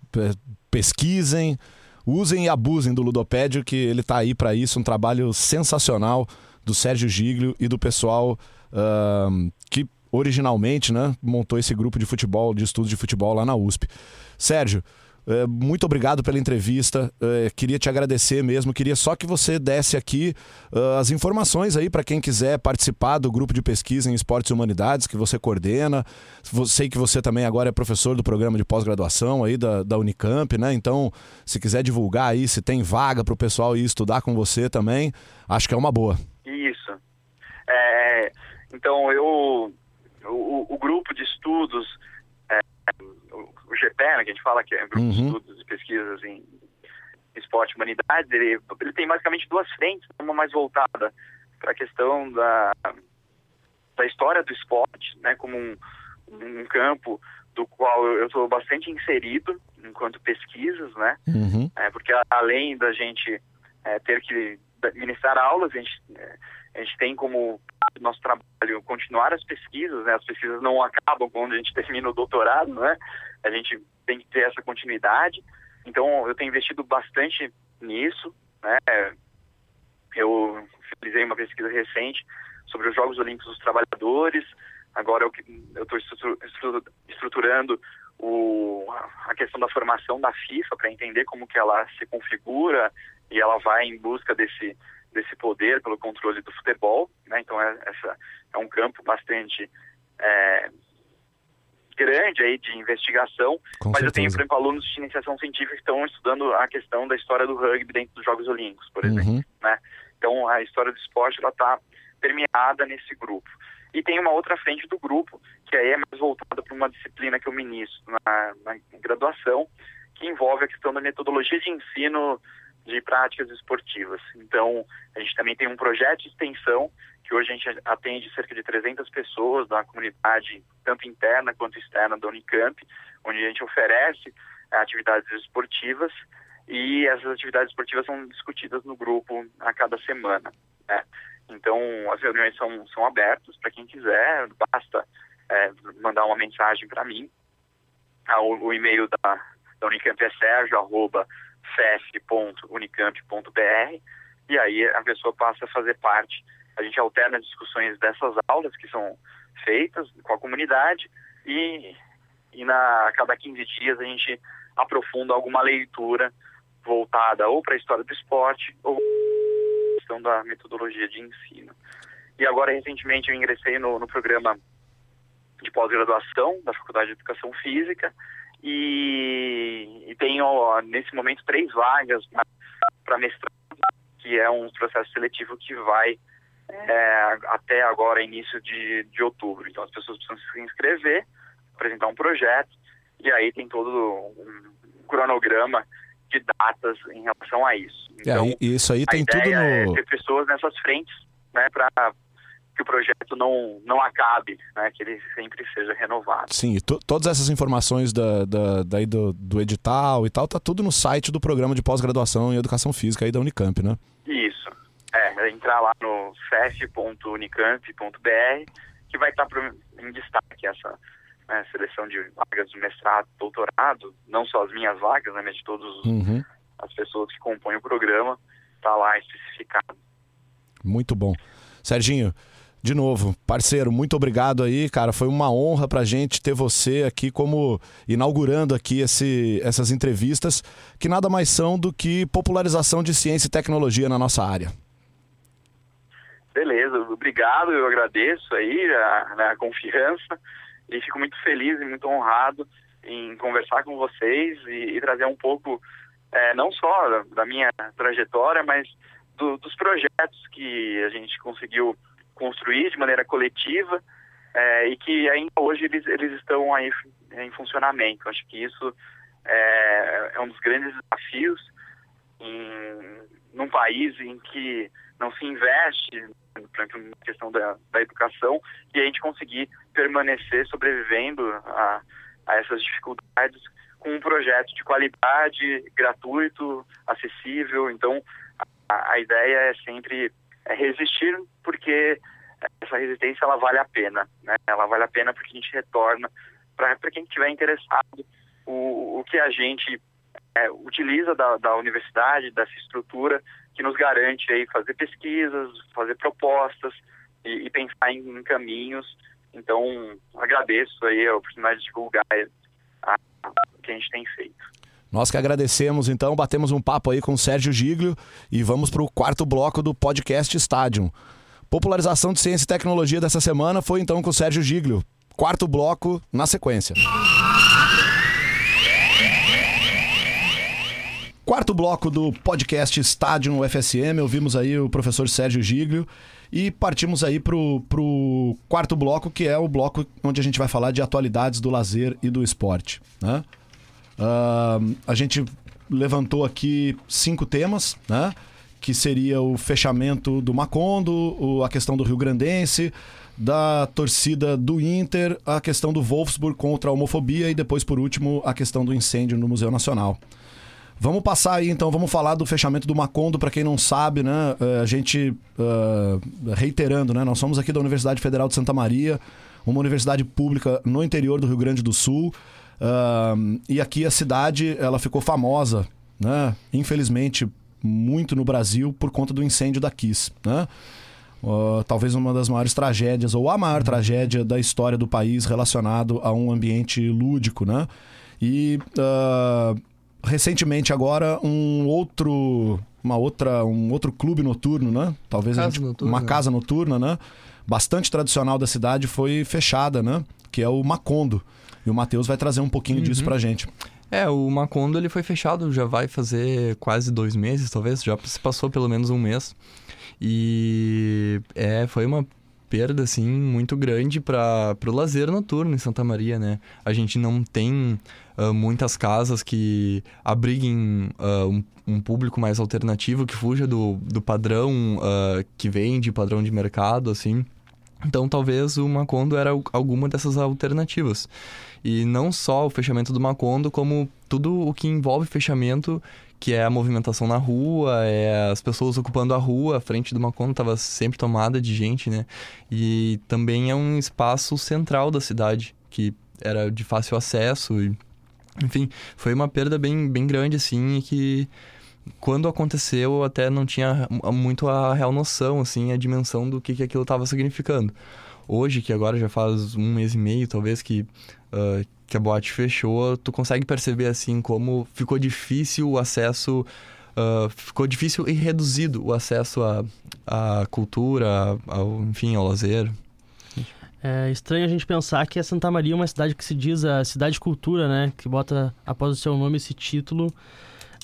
pesquisem, usem e abusem do Ludopédio, que ele está aí para isso, um trabalho sensacional do Sérgio Giglio e do pessoal uh, que originalmente né, montou esse grupo de futebol, de estudos de futebol lá na USP. Sérgio, é, muito obrigado pela entrevista. É, queria te agradecer mesmo. Queria só que você desse aqui uh, as informações aí para quem quiser participar do grupo de pesquisa em esportes e humanidades que você coordena. Sei que você também agora é professor do programa de pós-graduação aí da, da Unicamp, né? Então, se quiser divulgar aí, se tem vaga para o pessoal ir estudar com você também, acho que é uma boa.
Isso. É, então, eu. O, o grupo de estudos o GPE, né, que a gente fala que é um grupo uhum. de estudos e pesquisas em esporte e humanidades, ele, ele tem basicamente duas frentes, uma mais voltada para a questão da, da história do esporte, né, como um, um campo do qual eu estou bastante inserido enquanto pesquisas, né, uhum. é, porque além da gente é, ter que ministrar aulas, a gente, é, a gente tem como nosso trabalho continuar as pesquisas, né? As pesquisas não acabam quando a gente termina o doutorado, né? A gente tem que ter essa continuidade. Então, eu tenho investido bastante nisso, né? Eu finalizei uma pesquisa recente sobre os Jogos Olímpicos dos Trabalhadores. Agora eu estou estruturando o, a questão da formação da FIFA para entender como que ela se configura e ela vai em busca desse desse poder pelo controle do futebol, né? Então é, essa é um campo bastante é, grande aí de investigação, Com mas certeza. eu tenho, por exemplo, alunos de iniciação científica que estão estudando a questão da história do rugby dentro dos Jogos Olímpicos, por exemplo, uhum. né? Então a história do esporte ela está permeada nesse grupo. E tem uma outra frente do grupo, que aí é mais voltada para uma disciplina que eu ministro na, na graduação, que envolve a questão da metodologia de ensino de práticas esportivas. Então, a gente também tem um projeto de extensão que hoje a gente atende cerca de 300 pessoas da comunidade, tanto interna quanto externa da Unicamp, onde a gente oferece atividades esportivas e essas atividades esportivas são discutidas no grupo a cada semana. Né? Então, as reuniões são, são abertas para quem quiser, basta é, mandar uma mensagem para mim. Ah, o, o, e-mail da, da Unicamp é sergio, arroba, cef.unicamp.br e aí a pessoa passa a fazer parte. A gente alterna discussões dessas aulas que são feitas com a comunidade e, e na, a cada 15 dias a gente aprofunda alguma leitura voltada ou para a história do esporte ou questão da metodologia de ensino. E agora, recentemente, eu ingressei no, no programa de pós-graduação da Faculdade de Educação Física e, e tenho nesse momento três vagas para mestrado, que é um processo seletivo que vai é, até agora, início de, de outubro. Então as pessoas precisam se inscrever, apresentar um projeto, e aí tem todo um cronograma de datas em relação a isso.
É, então, é, isso aí tem tudo no. É
ter pessoas nessas frentes, né, para que o projeto não, não acabe, né, que ele sempre seja renovado.
Sim, e todas essas informações da, da, daí do, do edital e tal, tá tudo no site do programa de pós-graduação em Educação Física aí da Unicamp, né?
Isso. É, entrar lá no cef.unicamp.br que vai estar em destaque essa né, seleção de vagas de mestrado, doutorado, não só as minhas vagas, né, mas de todas uhum. as pessoas que compõem o programa, tá lá especificado.
Muito bom. Serginho, de novo, parceiro, muito obrigado aí, cara. Foi uma honra pra gente ter você aqui como inaugurando aqui esse, essas entrevistas, que nada mais são do que popularização de ciência e tecnologia na nossa área.
Beleza, obrigado, eu agradeço aí a, né, a confiança e fico muito feliz e muito honrado em conversar com vocês e, e trazer um pouco, é, não só da, minha trajetória, mas do, dos projetos que a gente conseguiu construir de maneira coletiva é, e que ainda hoje eles, eles estão aí em funcionamento. Acho que isso é, é um dos grandes desafios em, num país em que não se investe na questão da, da educação, e a gente conseguir permanecer sobrevivendo a, a essas dificuldades com um projeto de qualidade, gratuito, acessível. Então, a, a ideia é sempre é resistir, porque essa resistência ela vale a pena, né? Ela vale a pena porque a gente retorna para quem estiver interessado o, o que a gente é, utiliza da, da universidade, dessa estrutura que nos garante aí fazer pesquisas, fazer propostas e, e pensar em, em, caminhos. Então, agradeço aí a oportunidade de divulgar a, a, o que a gente tem feito.
Nós que agradecemos, então, batemos um papo aí com o Sérgio Giglio e vamos para o quarto bloco do podcast Stadium. Popularização de ciência e tecnologia dessa semana foi então com o Sérgio Giglio. Quarto bloco na sequência. Quarto bloco do podcast Estádio UFSM, ouvimos aí o professor Sérgio Giglio e partimos aí pro, pro quarto bloco, que é o bloco onde a gente vai falar de atualidades do lazer e do esporte. Né? Uh, a gente levantou aqui cinco temas, né? Que seria o fechamento do Macondo, a questão do Rio Grandense, da torcida do Inter, a questão do Wolfsburg contra a homofobia e depois, por último, a questão do incêndio no Museu Nacional. Vamos passar aí então, vamos falar do fechamento do Macondo, para quem não sabe, né? Eh, a gente, uh, reiterando, né? Nós somos aqui da Universidade Federal de Santa Maria, uma universidade pública no interior do Rio Grande do Sul. Uh, e aqui a cidade, ela ficou famosa, né? Infelizmente, muito no Brasil por conta do incêndio da Kiss, né? Uh, talvez uma das maiores tragédias, ou a maior tragédia da história do país relacionado a um ambiente lúdico, né? E uh, recentemente agora um outro uma outra um outro clube noturno, né? Talvez
casa
gente,
noturna.
uma casa noturna, né? Bastante tradicional da cidade foi fechada, né? Que é o Macondo. E o Matheus vai trazer um pouquinho
Uhum.
disso pra gente.
É, o Macondo ele foi fechado, já vai fazer quase dois meses, talvez, já se passou pelo menos um mês. E é, foi uma perda, assim, muito grande para o lazer noturno em Santa Maria, né? A gente não tem ah, muitas casas que abriguem ah, um, um público mais alternativo, que fuja do, do padrão ah, que vende, padrão de mercado, assim. Então, talvez o Macondo era al- alguma dessas alternativas. E não só o fechamento do Macondo, como tudo o que envolve fechamento, que é a movimentação na rua, é as pessoas ocupando a rua, a frente do Macondo estava sempre tomada de gente, né? E também é um espaço central da cidade, que era de fácil acesso e... Enfim, foi uma perda bem, bem grande, assim, e que quando aconteceu eu até não tinha muito a real noção, assim, a dimensão do que, que aquilo estava significando. Hoje, que agora já faz um mês e meio, talvez, que, ah, que a boate fechou, tu consegue perceber, assim, como ficou difícil o acesso, ah, ficou difícil e reduzido o acesso à, à cultura, ao, enfim, ao lazer.
É estranho a gente pensar que a Santa Maria é uma cidade que se diz a cidade cultura, né? Que bota após o seu nome esse título,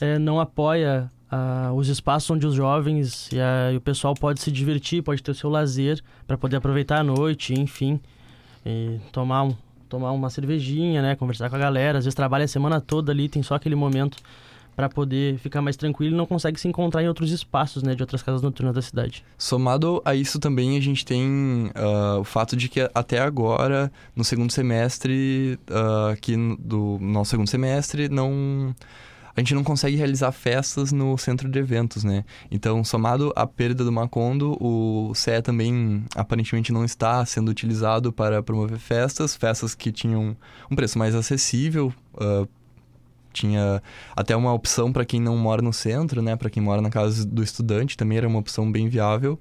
é, não apoia ah, os espaços onde os jovens e, a- e o pessoal pode se divertir, pode ter o seu lazer para poder aproveitar a noite, enfim, tomar um tomar uma cervejinha, né? Conversar com a galera. Às vezes trabalha a semana toda ali, tem só aquele momento para poder ficar mais tranquilo e não consegue se encontrar em outros espaços, né? De outras casas noturnas da cidade.
Somado a isso também a gente tem ah, o fato de que até agora, no segundo semestre, ah, aqui do nosso segundo semestre, não a gente não consegue realizar festas no centro de eventos, né? Então, somado à perda do Macondo, o CE também aparentemente não está sendo utilizado para promover festas, festas que tinham um preço mais acessível, ah, tinha até uma opção para quem não mora no centro, né? Para quem mora na casa do estudante também era uma opção bem viável.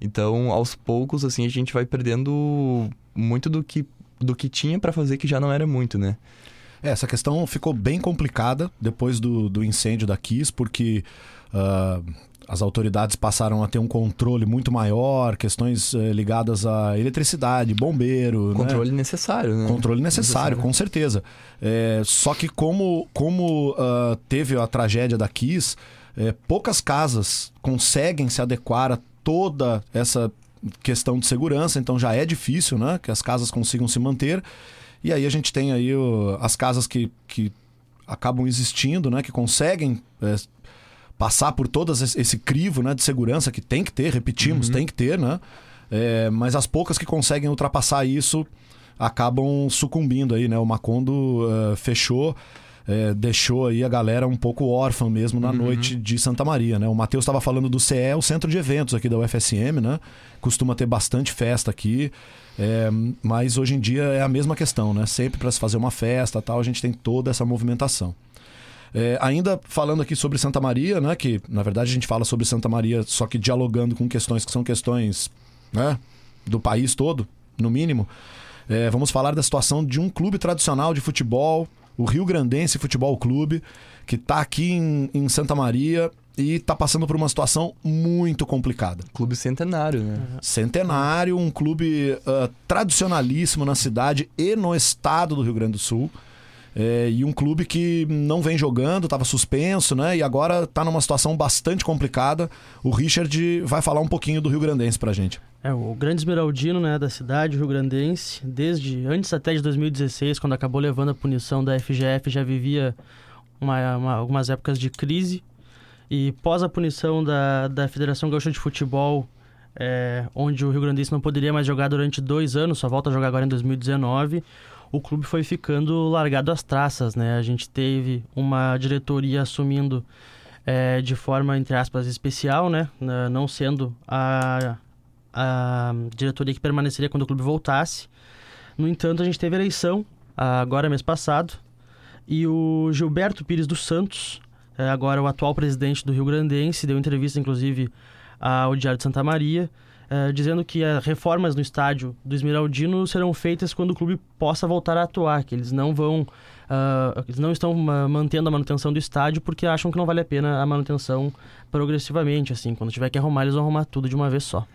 Então, aos poucos, assim, a gente vai perdendo muito do que, do que tinha para fazer que já não era muito, né?
É, essa questão ficou bem complicada depois do, do incêndio da Kiss, porque ah, as autoridades passaram a ter um controle muito maior, questões eh, ligadas à eletricidade, bombeiro, né?
Controle necessário, né?
Controle necessário, com certeza. É, só que como, como ah, teve a tragédia da Kiss, é, poucas casas conseguem se adequar a toda essa questão de segurança, então já é difícil, né? Que as casas consigam se manter. E aí a gente tem aí o- as casas que, que acabam existindo, né? Que conseguem é, passar por todo esse crivo né, de segurança que tem que ter, repetimos, tem que ter, né? É, mas as poucas que conseguem ultrapassar isso acabam sucumbindo aí, né? O Macondo uh, fechou, é, deixou aí a galera um pouco órfã mesmo na noite de Santa Maria, né? O Matheus estava falando do CE, o centro de eventos aqui da UFSM, né? Costuma ter bastante festa aqui, é, mas hoje em dia é a mesma questão, né? Sempre para se fazer uma festa tal, a gente tem toda essa movimentação. É, ainda falando aqui sobre Santa Maria, né? Que na verdade a gente fala sobre Santa Maria, só que dialogando com questões que são questões né, do país todo, no mínimo. É, vamos falar da situação de um clube tradicional de futebol, o Rio Grandense Futebol Clube, que está aqui em, em, Santa Maria e está passando por uma situação muito complicada.
Clube centenário, né?
Centenário, um clube uh, tradicionalíssimo na cidade e no estado do Rio Grande do Sul. É, e um clube que não vem jogando, estava suspenso, né? E agora está numa situação bastante complicada. O Richard vai falar um pouquinho do Rio Grandense pra gente.
É, o grande esmeraldino né, da cidade, o Rio Grandense, desde antes até de 2016, quando acabou levando a punição da FGF, já vivia uma, uma, algumas épocas de crise. E pós a punição da, da Federação Gaúcha de Futebol, é, onde o Rio Grandense não poderia mais jogar durante dois anos, só volta a jogar agora em 2019, o clube foi ficando largado às traças, né? A gente teve uma diretoria assumindo é, de forma, entre aspas, especial, né? Não sendo a, a diretoria que permaneceria quando o clube voltasse. No entanto, a gente teve eleição agora mês passado e o Gilberto Pires dos Santos, é, agora o atual presidente do Rio Grandense, deu entrevista inclusive ao Diário de Santa Maria, uh, dizendo que as reformas no estádio do Esmeraldino serão feitas quando o clube possa voltar a atuar, que eles não vão. Uh, eles não estão mantendo a manutenção do estádio porque acham que não vale a pena a manutenção progressivamente, assim. Quando tiver que arrumar, eles vão arrumar tudo de uma vez só.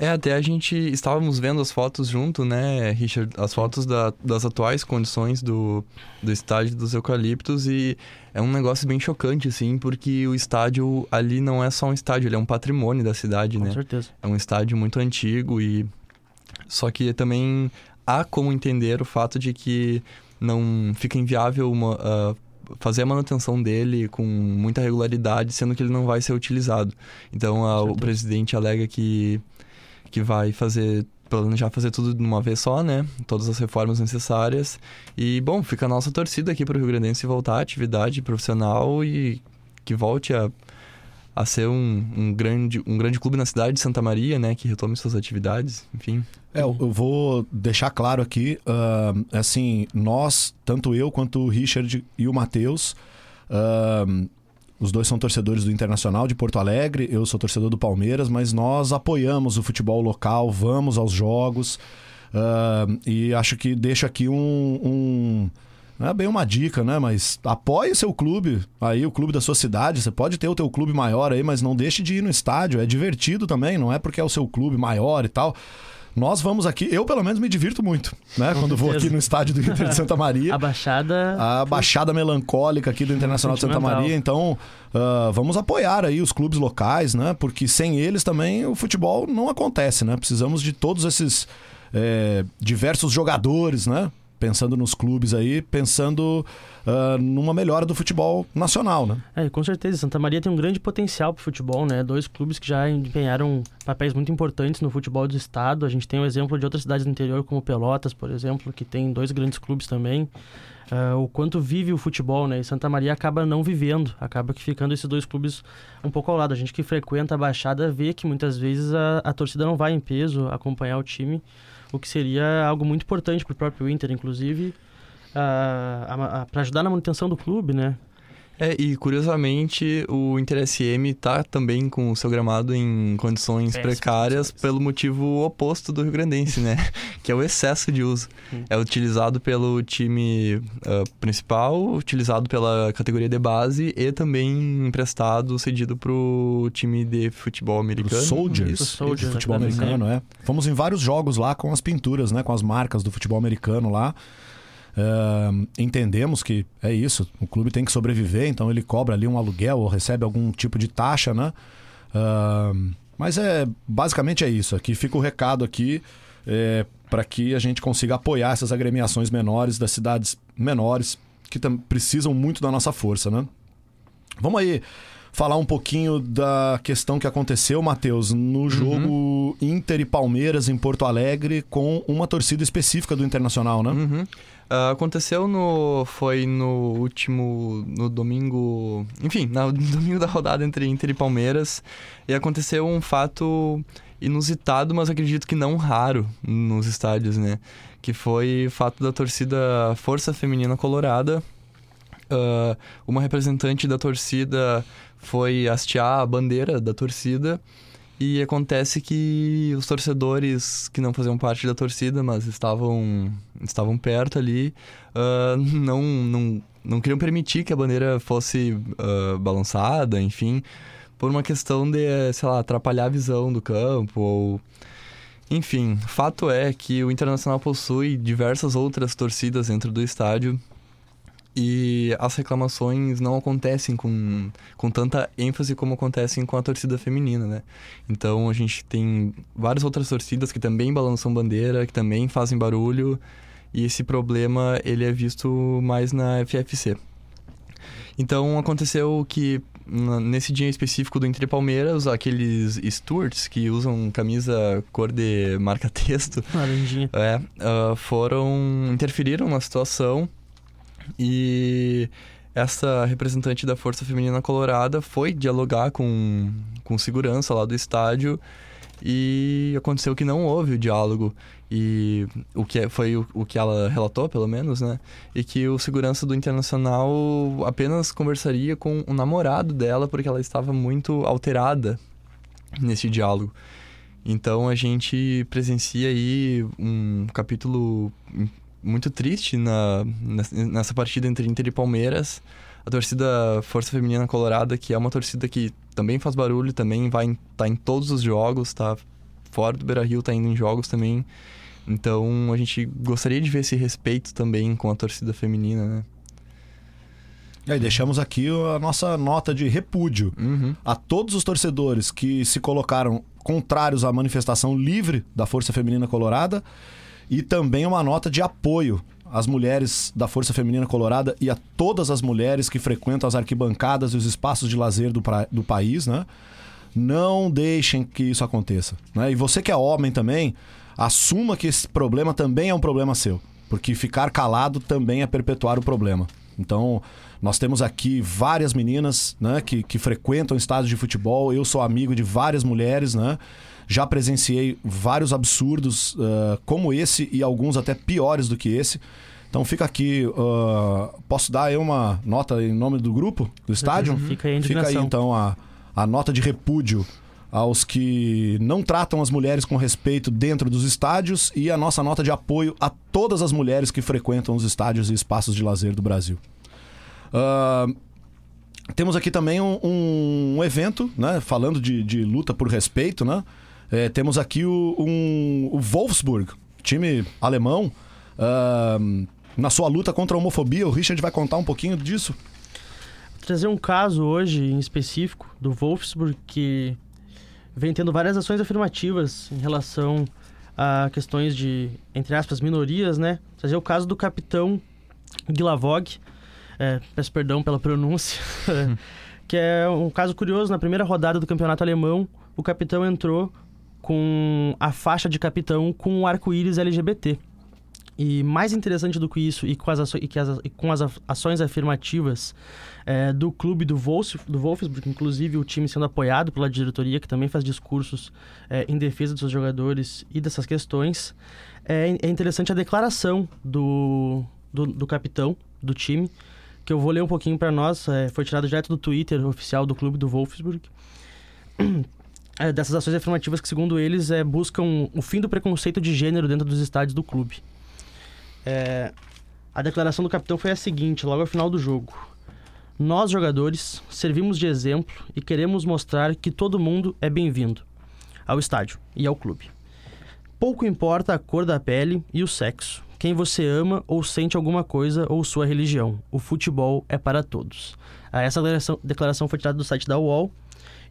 É, até a gente estávamos vendo as fotos junto, né, Richard? As fotos da, das atuais condições do, do estádio dos eucaliptos e é um negócio bem chocante, assim, porque o estádio ali não é só um estádio, ele é um patrimônio da cidade,
Com
né?
certeza.
É um estádio muito antigo e. Só que também há como entender o fato de que não fica inviável uma, uh, fazer a manutenção dele com muita regularidade, sendo que ele não vai ser utilizado. Então uh, o presidente alega que que vai fazer planejar fazer tudo de uma vez só, né? Todas as reformas necessárias. E, bom, fica a nossa torcida aqui para o Rio Grandense voltar à atividade profissional e que volte a, a ser um, um, grande, um grande clube na cidade de Santa Maria, né? Que retome suas atividades, enfim.
É, eu vou deixar claro aqui, uh, assim, nós, tanto eu quanto o Richard e o Matheus, uh, os dois são torcedores do Internacional de Porto Alegre, eu sou torcedor do Palmeiras, mas nós apoiamos o futebol local, vamos aos jogos. Uh, e acho que deixa aqui um, um, Não é bem uma dica, né? Mas apoie seu clube, aí o clube da sua cidade. Você pode ter o teu clube maior aí, mas não deixe de ir no estádio. É divertido também, não é porque é o seu clube maior e tal. Nós vamos aqui, eu pelo menos me divirto muito, né?
Com
Quando vou
certeza.
aqui no estádio do Inter de Santa Maria.
A Baixada.
A baixada melancólica aqui do Internacional de Santa. Maria. Então, ah, vamos apoiar aí os clubes locais, né? Porque sem eles também o futebol não acontece, né? Precisamos de todos esses é, diversos jogadores, né? Pensando nos clubes aí, pensando ah, numa melhora do futebol nacional, né?
É, com certeza. Santa Maria tem um grande potencial para o futebol, né? Dois clubes que já empenharam papéis muito importantes no futebol do estado. A gente tem o exemplo de outras cidades do interior, como Pelotas, por exemplo, que tem dois grandes clubes também. Ah, o quanto vive o futebol, né? E Santa Maria acaba não vivendo, acaba que ficando esses dois clubes um pouco ao lado. A gente que frequenta a Baixada vê que muitas vezes a, a torcida não vai em peso acompanhar o time, o que seria algo muito importante para o próprio Inter, inclusive, para ajudar na manutenção do clube, né?
É, e curiosamente o Inter SM tá também com o seu gramado em condições
Péssimas
precárias
condições.
pelo motivo oposto do Rio Grandense, né? que é o excesso de uso.
Hum.
É utilizado pelo time ah, principal, utilizado pela categoria de base e também emprestado, cedido pro time de futebol americano.
Soldiers,
Isso, Soldiers,
futebol americano, é. Fomos em vários jogos lá com as pinturas, né? Com as marcas do futebol americano lá. Entendemos que é isso, o clube tem que sobreviver, então ele cobra ali um aluguel ou recebe algum tipo de taxa, né? Mas é basicamente é isso. Aqui fica o recado aqui para que a gente consiga apoiar essas agremiações menores das cidades menores que precisam muito da nossa força, né? Vamos aí falar um pouquinho da questão que aconteceu, Matheus, no jogo Inter e Palmeiras em Porto Alegre com uma torcida específica do Internacional, né?
Uhum. Ah, aconteceu no. Foi no último. No domingo. Enfim, no domingo da rodada entre Inter e Palmeiras. E aconteceu um fato inusitado, mas acredito que não raro nos estádios, né? Que foi o fato da torcida Força Feminina Colorada. ah, uma representante da torcida foi hastear a bandeira da torcida. E acontece que os torcedores que não faziam parte da torcida, mas estavam, estavam perto ali, ah, não, não, não queriam permitir que a bandeira fosse ah, balançada, enfim, por uma questão de, sei lá, atrapalhar a visão do campo ou... Enfim, fato é que o Internacional possui diversas outras torcidas dentro do estádio e as reclamações não acontecem com, com tanta ênfase como acontecem com a torcida feminina, né? Então a gente tem várias outras torcidas que também balançam bandeira, que também fazem barulho, e esse problema ele é visto mais na FFC. Então aconteceu que nesse dia específico do Entre Palmeiras, aqueles stewards que usam camisa cor de marca-texto
Laranjinha.
é, ah, foram. interferiram na situação e essa representante da Força Feminina Colorada foi dialogar com, com segurança lá do estádio e aconteceu que não houve o diálogo. E o que é- foi o, o que ela relatou pelo menos né? E que o segurança do internacional apenas conversaria com o namorado dela porque ela estava muito alterada nesse diálogo. Então a gente presencia aí um capítulo muito triste na, nessa partida entre Inter e Palmeiras. A torcida Força Feminina Colorada, que é uma torcida que também faz barulho, também vai tá em todos os jogos, tá fora do Beira-Rio, tá indo em jogos também. Então a gente gostaria de ver esse respeito também com a torcida feminina, né?
E aí deixamos aqui a nossa nota de repúdio
Uhum.
a todos os torcedores que se colocaram contrários à manifestação livre da Força Feminina Colorada e também uma nota de apoio às mulheres da Força Feminina Colorada e a todas as mulheres que frequentam as arquibancadas e os espaços de lazer do, pra- do país, né? Não deixem que isso aconteça. Né? E você que é homem também, assuma que esse problema também é um problema seu. Porque ficar calado também é perpetuar o problema. Então, nós temos aqui várias meninas né, que, que frequentam estádios de futebol. Eu sou amigo de várias mulheres, né? Já presenciei vários absurdos ah, como esse e alguns até piores do que esse. Então fica aqui. ah, posso dar aí uma nota em nome do grupo, do estádio?
Fica aí a
Fica aí então a, a nota de repúdio aos que não tratam as mulheres com respeito dentro dos estádios e a nossa nota de apoio a todas as mulheres que frequentam os estádios e espaços de lazer do Brasil. Ah, temos aqui também um, um evento, né? Falando de, de luta por respeito, né? É, temos aqui o, um, o Wolfsburg, time alemão, ah, na sua luta contra a homofobia. O Richard vai contar um pouquinho disso.
trazer um caso hoje em específico do Wolfsburg que vem tendo várias ações afirmativas em relação a questões de, entre aspas, minorias, né? Trazer o caso do capitão Gilavog, é, peço perdão pela pronúncia, que é um caso curioso. Na primeira rodada do campeonato alemão, o capitão entrou com a faixa de capitão com o arco-íris LGBT. E mais interessante do que isso, e com as, aço- e que as- e com as ações afirmativas é, do clube do, Wolfs, do Wolfsburg, inclusive o time sendo apoiado pela diretoria, que também faz discursos é, em defesa dos seus jogadores e dessas questões, é, é interessante a declaração do, do, do capitão do time, que eu vou ler um pouquinho para nós, é, foi tirado direto do Twitter oficial do clube do Wolfsburg. É, dessas ações afirmativas que, segundo eles, é, buscam o fim do preconceito de gênero dentro dos estádios do clube. É, a declaração do capitão foi a seguinte, logo ao final do jogo. Nós, jogadores, servimos de exemplo e queremos mostrar que todo mundo é bem-vindo ao estádio e ao clube. Pouco importa a cor da pele e o sexo, quem você ama ou sente alguma coisa ou sua religião. O futebol é para todos. Ah, Essa declaração, declaração foi tirada do site da UOL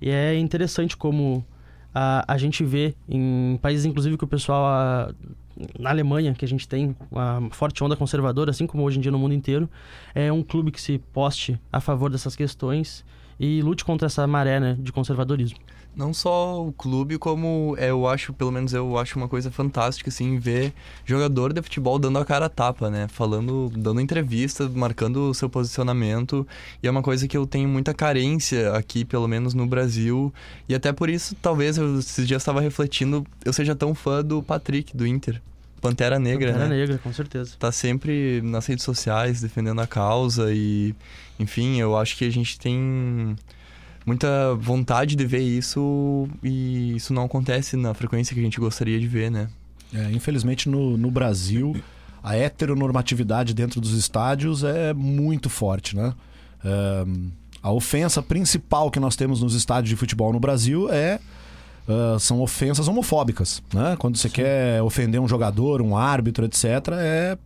e é interessante como a, a gente vê em países, inclusive, que o pessoal. ah, na Alemanha, que a gente tem uma forte onda conservadora, assim como hoje em dia no mundo inteiro, é um clube que se poste a favor dessas questões e lute contra essa maré né, de conservadorismo.
Não só o clube, como é, eu acho, pelo menos eu acho uma coisa fantástica, assim, ver jogador de futebol dando a cara a tapa, né? Falando, dando entrevista, marcando o seu posicionamento. E é uma coisa que eu tenho muita carência aqui, pelo menos no Brasil. E até por isso, talvez, eu, esses dias estava refletindo, eu seja tão fã do Patrick, do Inter. Pantera Negra,
Pantera
né?
Negra, com certeza.
Tá sempre nas redes sociais defendendo a causa e, enfim, eu acho que a gente tem muita vontade de ver isso e isso não acontece na frequência que a gente gostaria de ver, né?
É, infelizmente no, no Brasil a heteronormatividade dentro dos estádios é muito forte, né? É, a ofensa principal que nós temos nos estádios de futebol no Brasil é uh, são ofensas homofóbicas, né? Quando você Sim. quer ofender um jogador, um árbitro, etc, é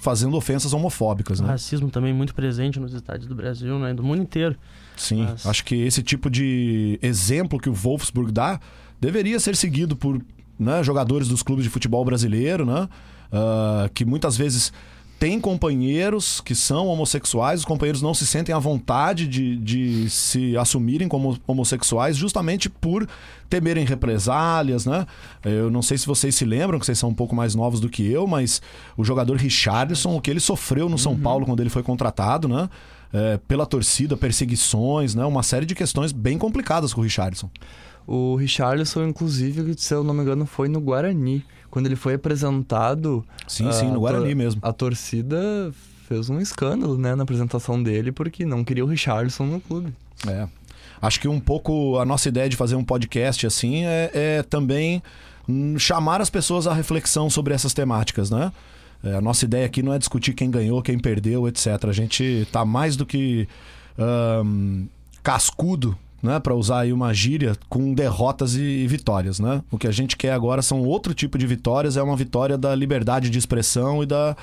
fazendo ofensas homofóbicas, né?
O racismo também muito presente nos estádios do Brasil, né? Do mundo inteiro.
Sim, Mas... acho que esse tipo de exemplo que o Wolfsburg dá deveria ser seguido por né, jogadores dos clubes de futebol brasileiro, né? Uh, que muitas vezes têm companheiros que são homossexuais, os companheiros não se sentem à vontade de, de se assumirem como homossexuais justamente por temerem represálias, né? Eu não sei se vocês se lembram, que vocês são um pouco mais novos do que eu, mas o jogador Richardson, o que ele sofreu no São uhum. Paulo quando ele foi contratado, né? É, pela torcida, perseguições, né? Uma série de questões bem complicadas com o Richardson.
O Richardson, inclusive, se eu não me engano, foi no Guarani quando ele foi apresentado.
Sim, sim, no Guarani mesmo.
A torcida fez um escândalo, né, na apresentação dele, porque não queria o Richardson no clube.
É. Acho que um pouco a nossa ideia de fazer um podcast assim é, é também hum, chamar as pessoas à reflexão sobre essas temáticas, né? É, a nossa ideia aqui não é discutir quem ganhou, quem perdeu, etc. A gente tá mais do que um, cascudo né, para usar aí uma gíria, com derrotas e, vitórias, né? O que a gente quer agora são outro tipo de vitórias, é uma vitória da liberdade de expressão e da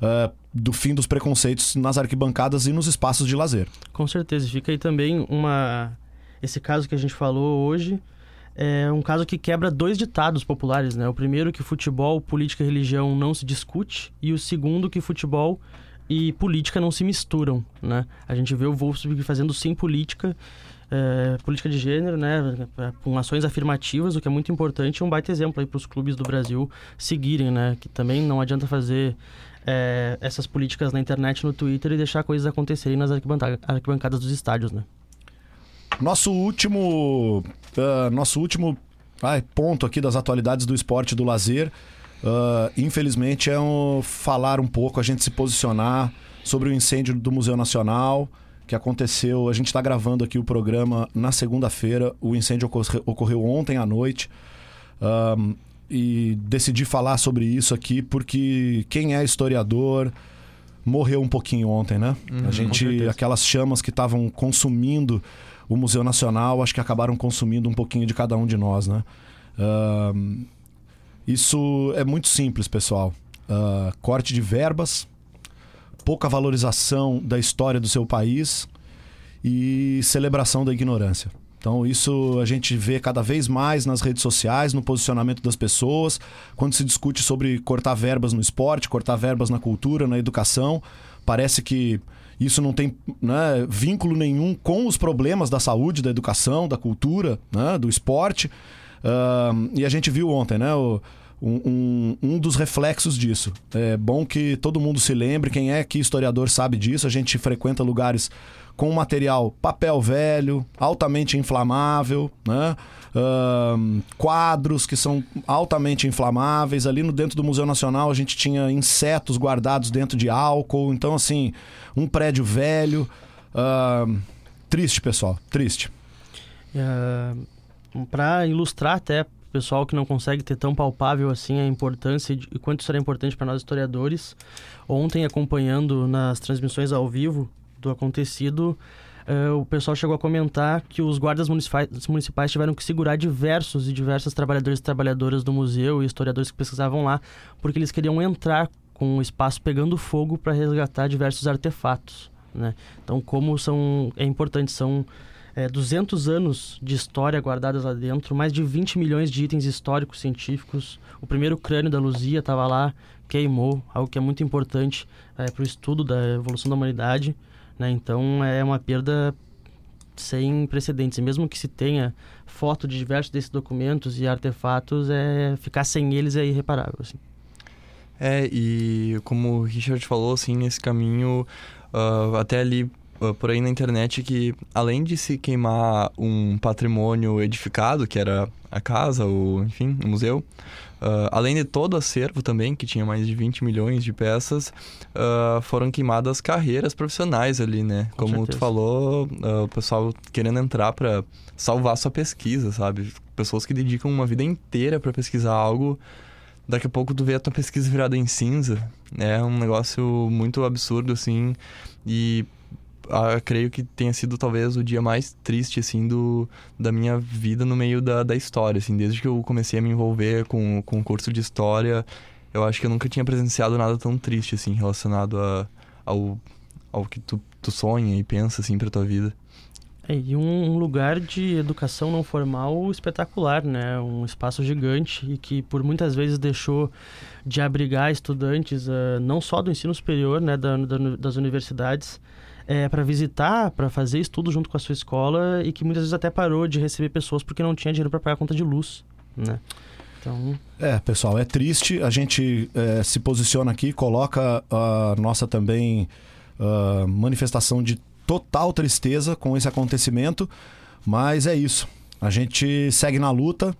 uh, do fim dos preconceitos nas arquibancadas e nos espaços de lazer.
Com certeza, fica aí também uma esse caso que a gente falou hoje é um caso que quebra dois ditados populares, né? O primeiro que futebol, política e religião não se discute e o segundo que futebol e política não se misturam, né? A gente vê o Wolfsburg fazendo sim política é, política de gênero, né, com ações afirmativas, o que é muito importante, e um baita exemplo aí para os clubes do Brasil seguirem, né, que também não adianta fazer é, essas políticas na internet, no Twitter e deixar coisas acontecerem nas arquibancadas dos estádios, né.
Nosso último, uh, nosso último ponto aqui das atualidades do esporte do lazer, uh, infelizmente, é um, falar um pouco, a gente se posicionar sobre o incêndio do Museu Nacional, que aconteceu. A gente está gravando aqui o programa na segunda-feira. O incêndio ocorreu ontem à noite. Um, e decidi falar sobre isso aqui porque quem é historiador morreu um pouquinho ontem, né? Uhum, a gente, aquelas chamas que estavam consumindo o Museu Nacional, acho que acabaram consumindo um pouquinho de cada um de nós, né? Um, isso é muito simples, pessoal. Uh, corte de verbas, pouca valorização da história do seu país e celebração da ignorância. Então, isso a gente vê cada vez mais nas redes sociais, no posicionamento das pessoas, quando se discute sobre cortar verbas no esporte, cortar verbas na cultura, na educação. Parece que isso não tem né, vínculo nenhum com os problemas da saúde, da educação, da cultura, né, do esporte. Uh, e a gente viu ontem, né? O, um, um, dos reflexos disso. É bom que todo mundo se lembre, quem é que historiador sabe disso. A gente frequenta lugares com material papel velho, altamente inflamável, né? Uh, quadros que são altamente inflamáveis. Ali no dentro do Museu Nacional a gente tinha insetos guardados dentro de álcool. Então, assim, um prédio velho. Uh, triste, pessoal, triste.
Uh, é, Para ilustrar até pessoal que não consegue ter tão palpável assim a importância e quanto isso importante para nós historiadores. Ontem, acompanhando nas transmissões ao vivo do acontecido, uh, o pessoal chegou a comentar que os guardas municipais, municipais tiveram que segurar diversos e diversas trabalhadores e trabalhadoras do museu e historiadores que pesquisavam lá, porque eles queriam entrar com o espaço pegando fogo para resgatar diversos artefatos. Né? Então, como são é importante, são é, 200 anos de história guardadas lá dentro, mais de 20 milhões de itens históricos científicos. O primeiro crânio da Luzia estava lá, queimou, algo que é muito importante é, para o estudo da evolução da humanidade. Né? Então é uma perda sem precedentes. Mesmo que se tenha foto de diversos desses documentos e artefatos, é ficar sem eles é irreparável. Assim.
É, e como o Richard falou, assim, nesse caminho, uh, até ali por aí na internet, que além de se queimar um patrimônio edificado, que era a casa, o, enfim, o museu, uh, além de todo o acervo também, que tinha mais de 20 milhões de peças, foram queimadas carreiras profissionais ali, né?
Com
como
certeza.
tu falou, o pessoal querendo entrar para salvar sua pesquisa, sabe? Pessoas que dedicam uma vida inteira para pesquisar algo daqui a pouco tu vê a tua pesquisa virada em cinza. É um negócio muito absurdo, assim. E ah, creio que tenha sido talvez o dia mais triste, assim, do, da minha vida no meio da, da história, assim. Desde que eu comecei a me envolver com, com o curso de história, eu acho que eu nunca tinha presenciado nada tão triste, assim, relacionado a, ao, ao que tu, tu sonha e pensa, assim, pra tua vida.
É, e um, um lugar de educação não formal espetacular, né? Um espaço gigante e que por muitas vezes deixou de abrigar estudantes, uh, não só do ensino superior, né, da, da, das universidades, é, para visitar, para fazer estudo junto com a sua escola e que muitas vezes até parou de receber pessoas porque não tinha dinheiro para pagar a conta de luz, né? Então,
É, pessoal, é triste. A gente é, se posiciona aqui, coloca a nossa também ah, manifestação de total tristeza com esse acontecimento, mas é isso. A gente segue na luta,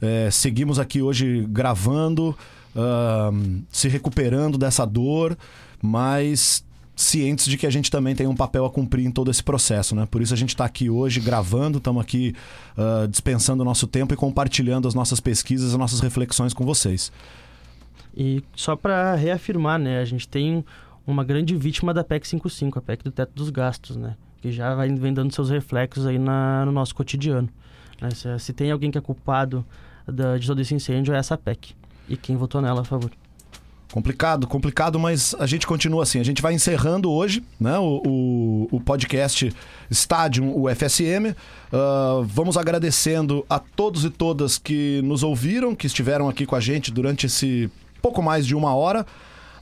é, seguimos aqui hoje gravando, ah, se recuperando dessa dor, mas cientes de que a gente também tem um papel a cumprir em todo esse processo, né? Por isso a gente está aqui hoje gravando, estamos aqui ah, dispensando o nosso tempo e compartilhando as nossas pesquisas, as nossas reflexões com vocês.
E só para reafirmar, né, a gente tem uma grande vítima da PEC 55, a PEC do teto dos gastos, né, que já vai, vem dando seus reflexos aí na, no nosso cotidiano. né. Se, se tem alguém que é culpado da, de todo esse incêndio, é essa PEC. E quem votou nela, a favor.
Complicado, complicado, mas a gente continua assim. A gente vai encerrando hoje né, o, o, o podcast Stadium UFSM. Ah, vamos agradecendo a todos e todas que nos ouviram, que estiveram aqui com a gente durante esse pouco mais de uma hora.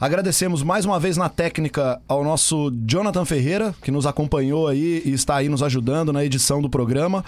Agradecemos mais uma vez na técnica ao nosso Jonathan Ferreira, que nos acompanhou aí e está aí nos ajudando na edição do programa.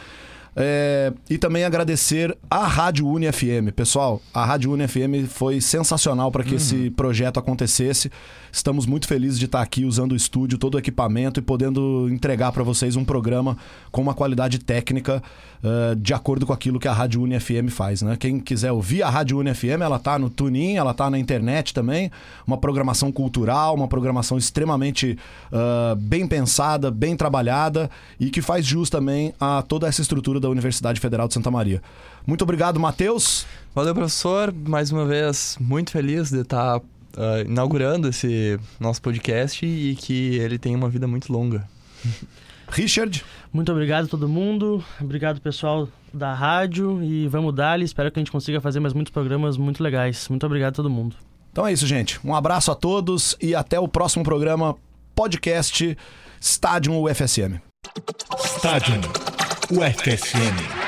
É, e também agradecer à Rádio Uni FM. Pessoal, a Rádio Uni FM foi sensacional para que esse projeto acontecesse. Estamos muito felizes de estar aqui usando o estúdio, todo o equipamento e podendo entregar para vocês um programa com uma qualidade técnica eh, de acordo com aquilo que a Rádio Uni FM faz. Né? Quem quiser ouvir a Rádio Uni FM, ela tá no TuneIn, ela tá na internet também. Uma programação cultural, uma programação extremamente ah, bem pensada, bem trabalhada e que faz jus também a toda essa estrutura da Universidade Federal de Santa Maria. Muito obrigado, Matheus.
Valeu, professor. Mais uma vez, muito feliz de estar ah, inaugurando esse nosso podcast e que ele tenha uma vida muito longa.
Richard.
Muito obrigado a todo mundo, obrigado pessoal da rádio e vamos dar Espero que a gente consiga fazer mais muitos programas muito legais. Muito obrigado a todo mundo.
Então é isso, gente. Um abraço a todos e até o próximo programa podcast Stadium UFSM.
Stadium UFSM.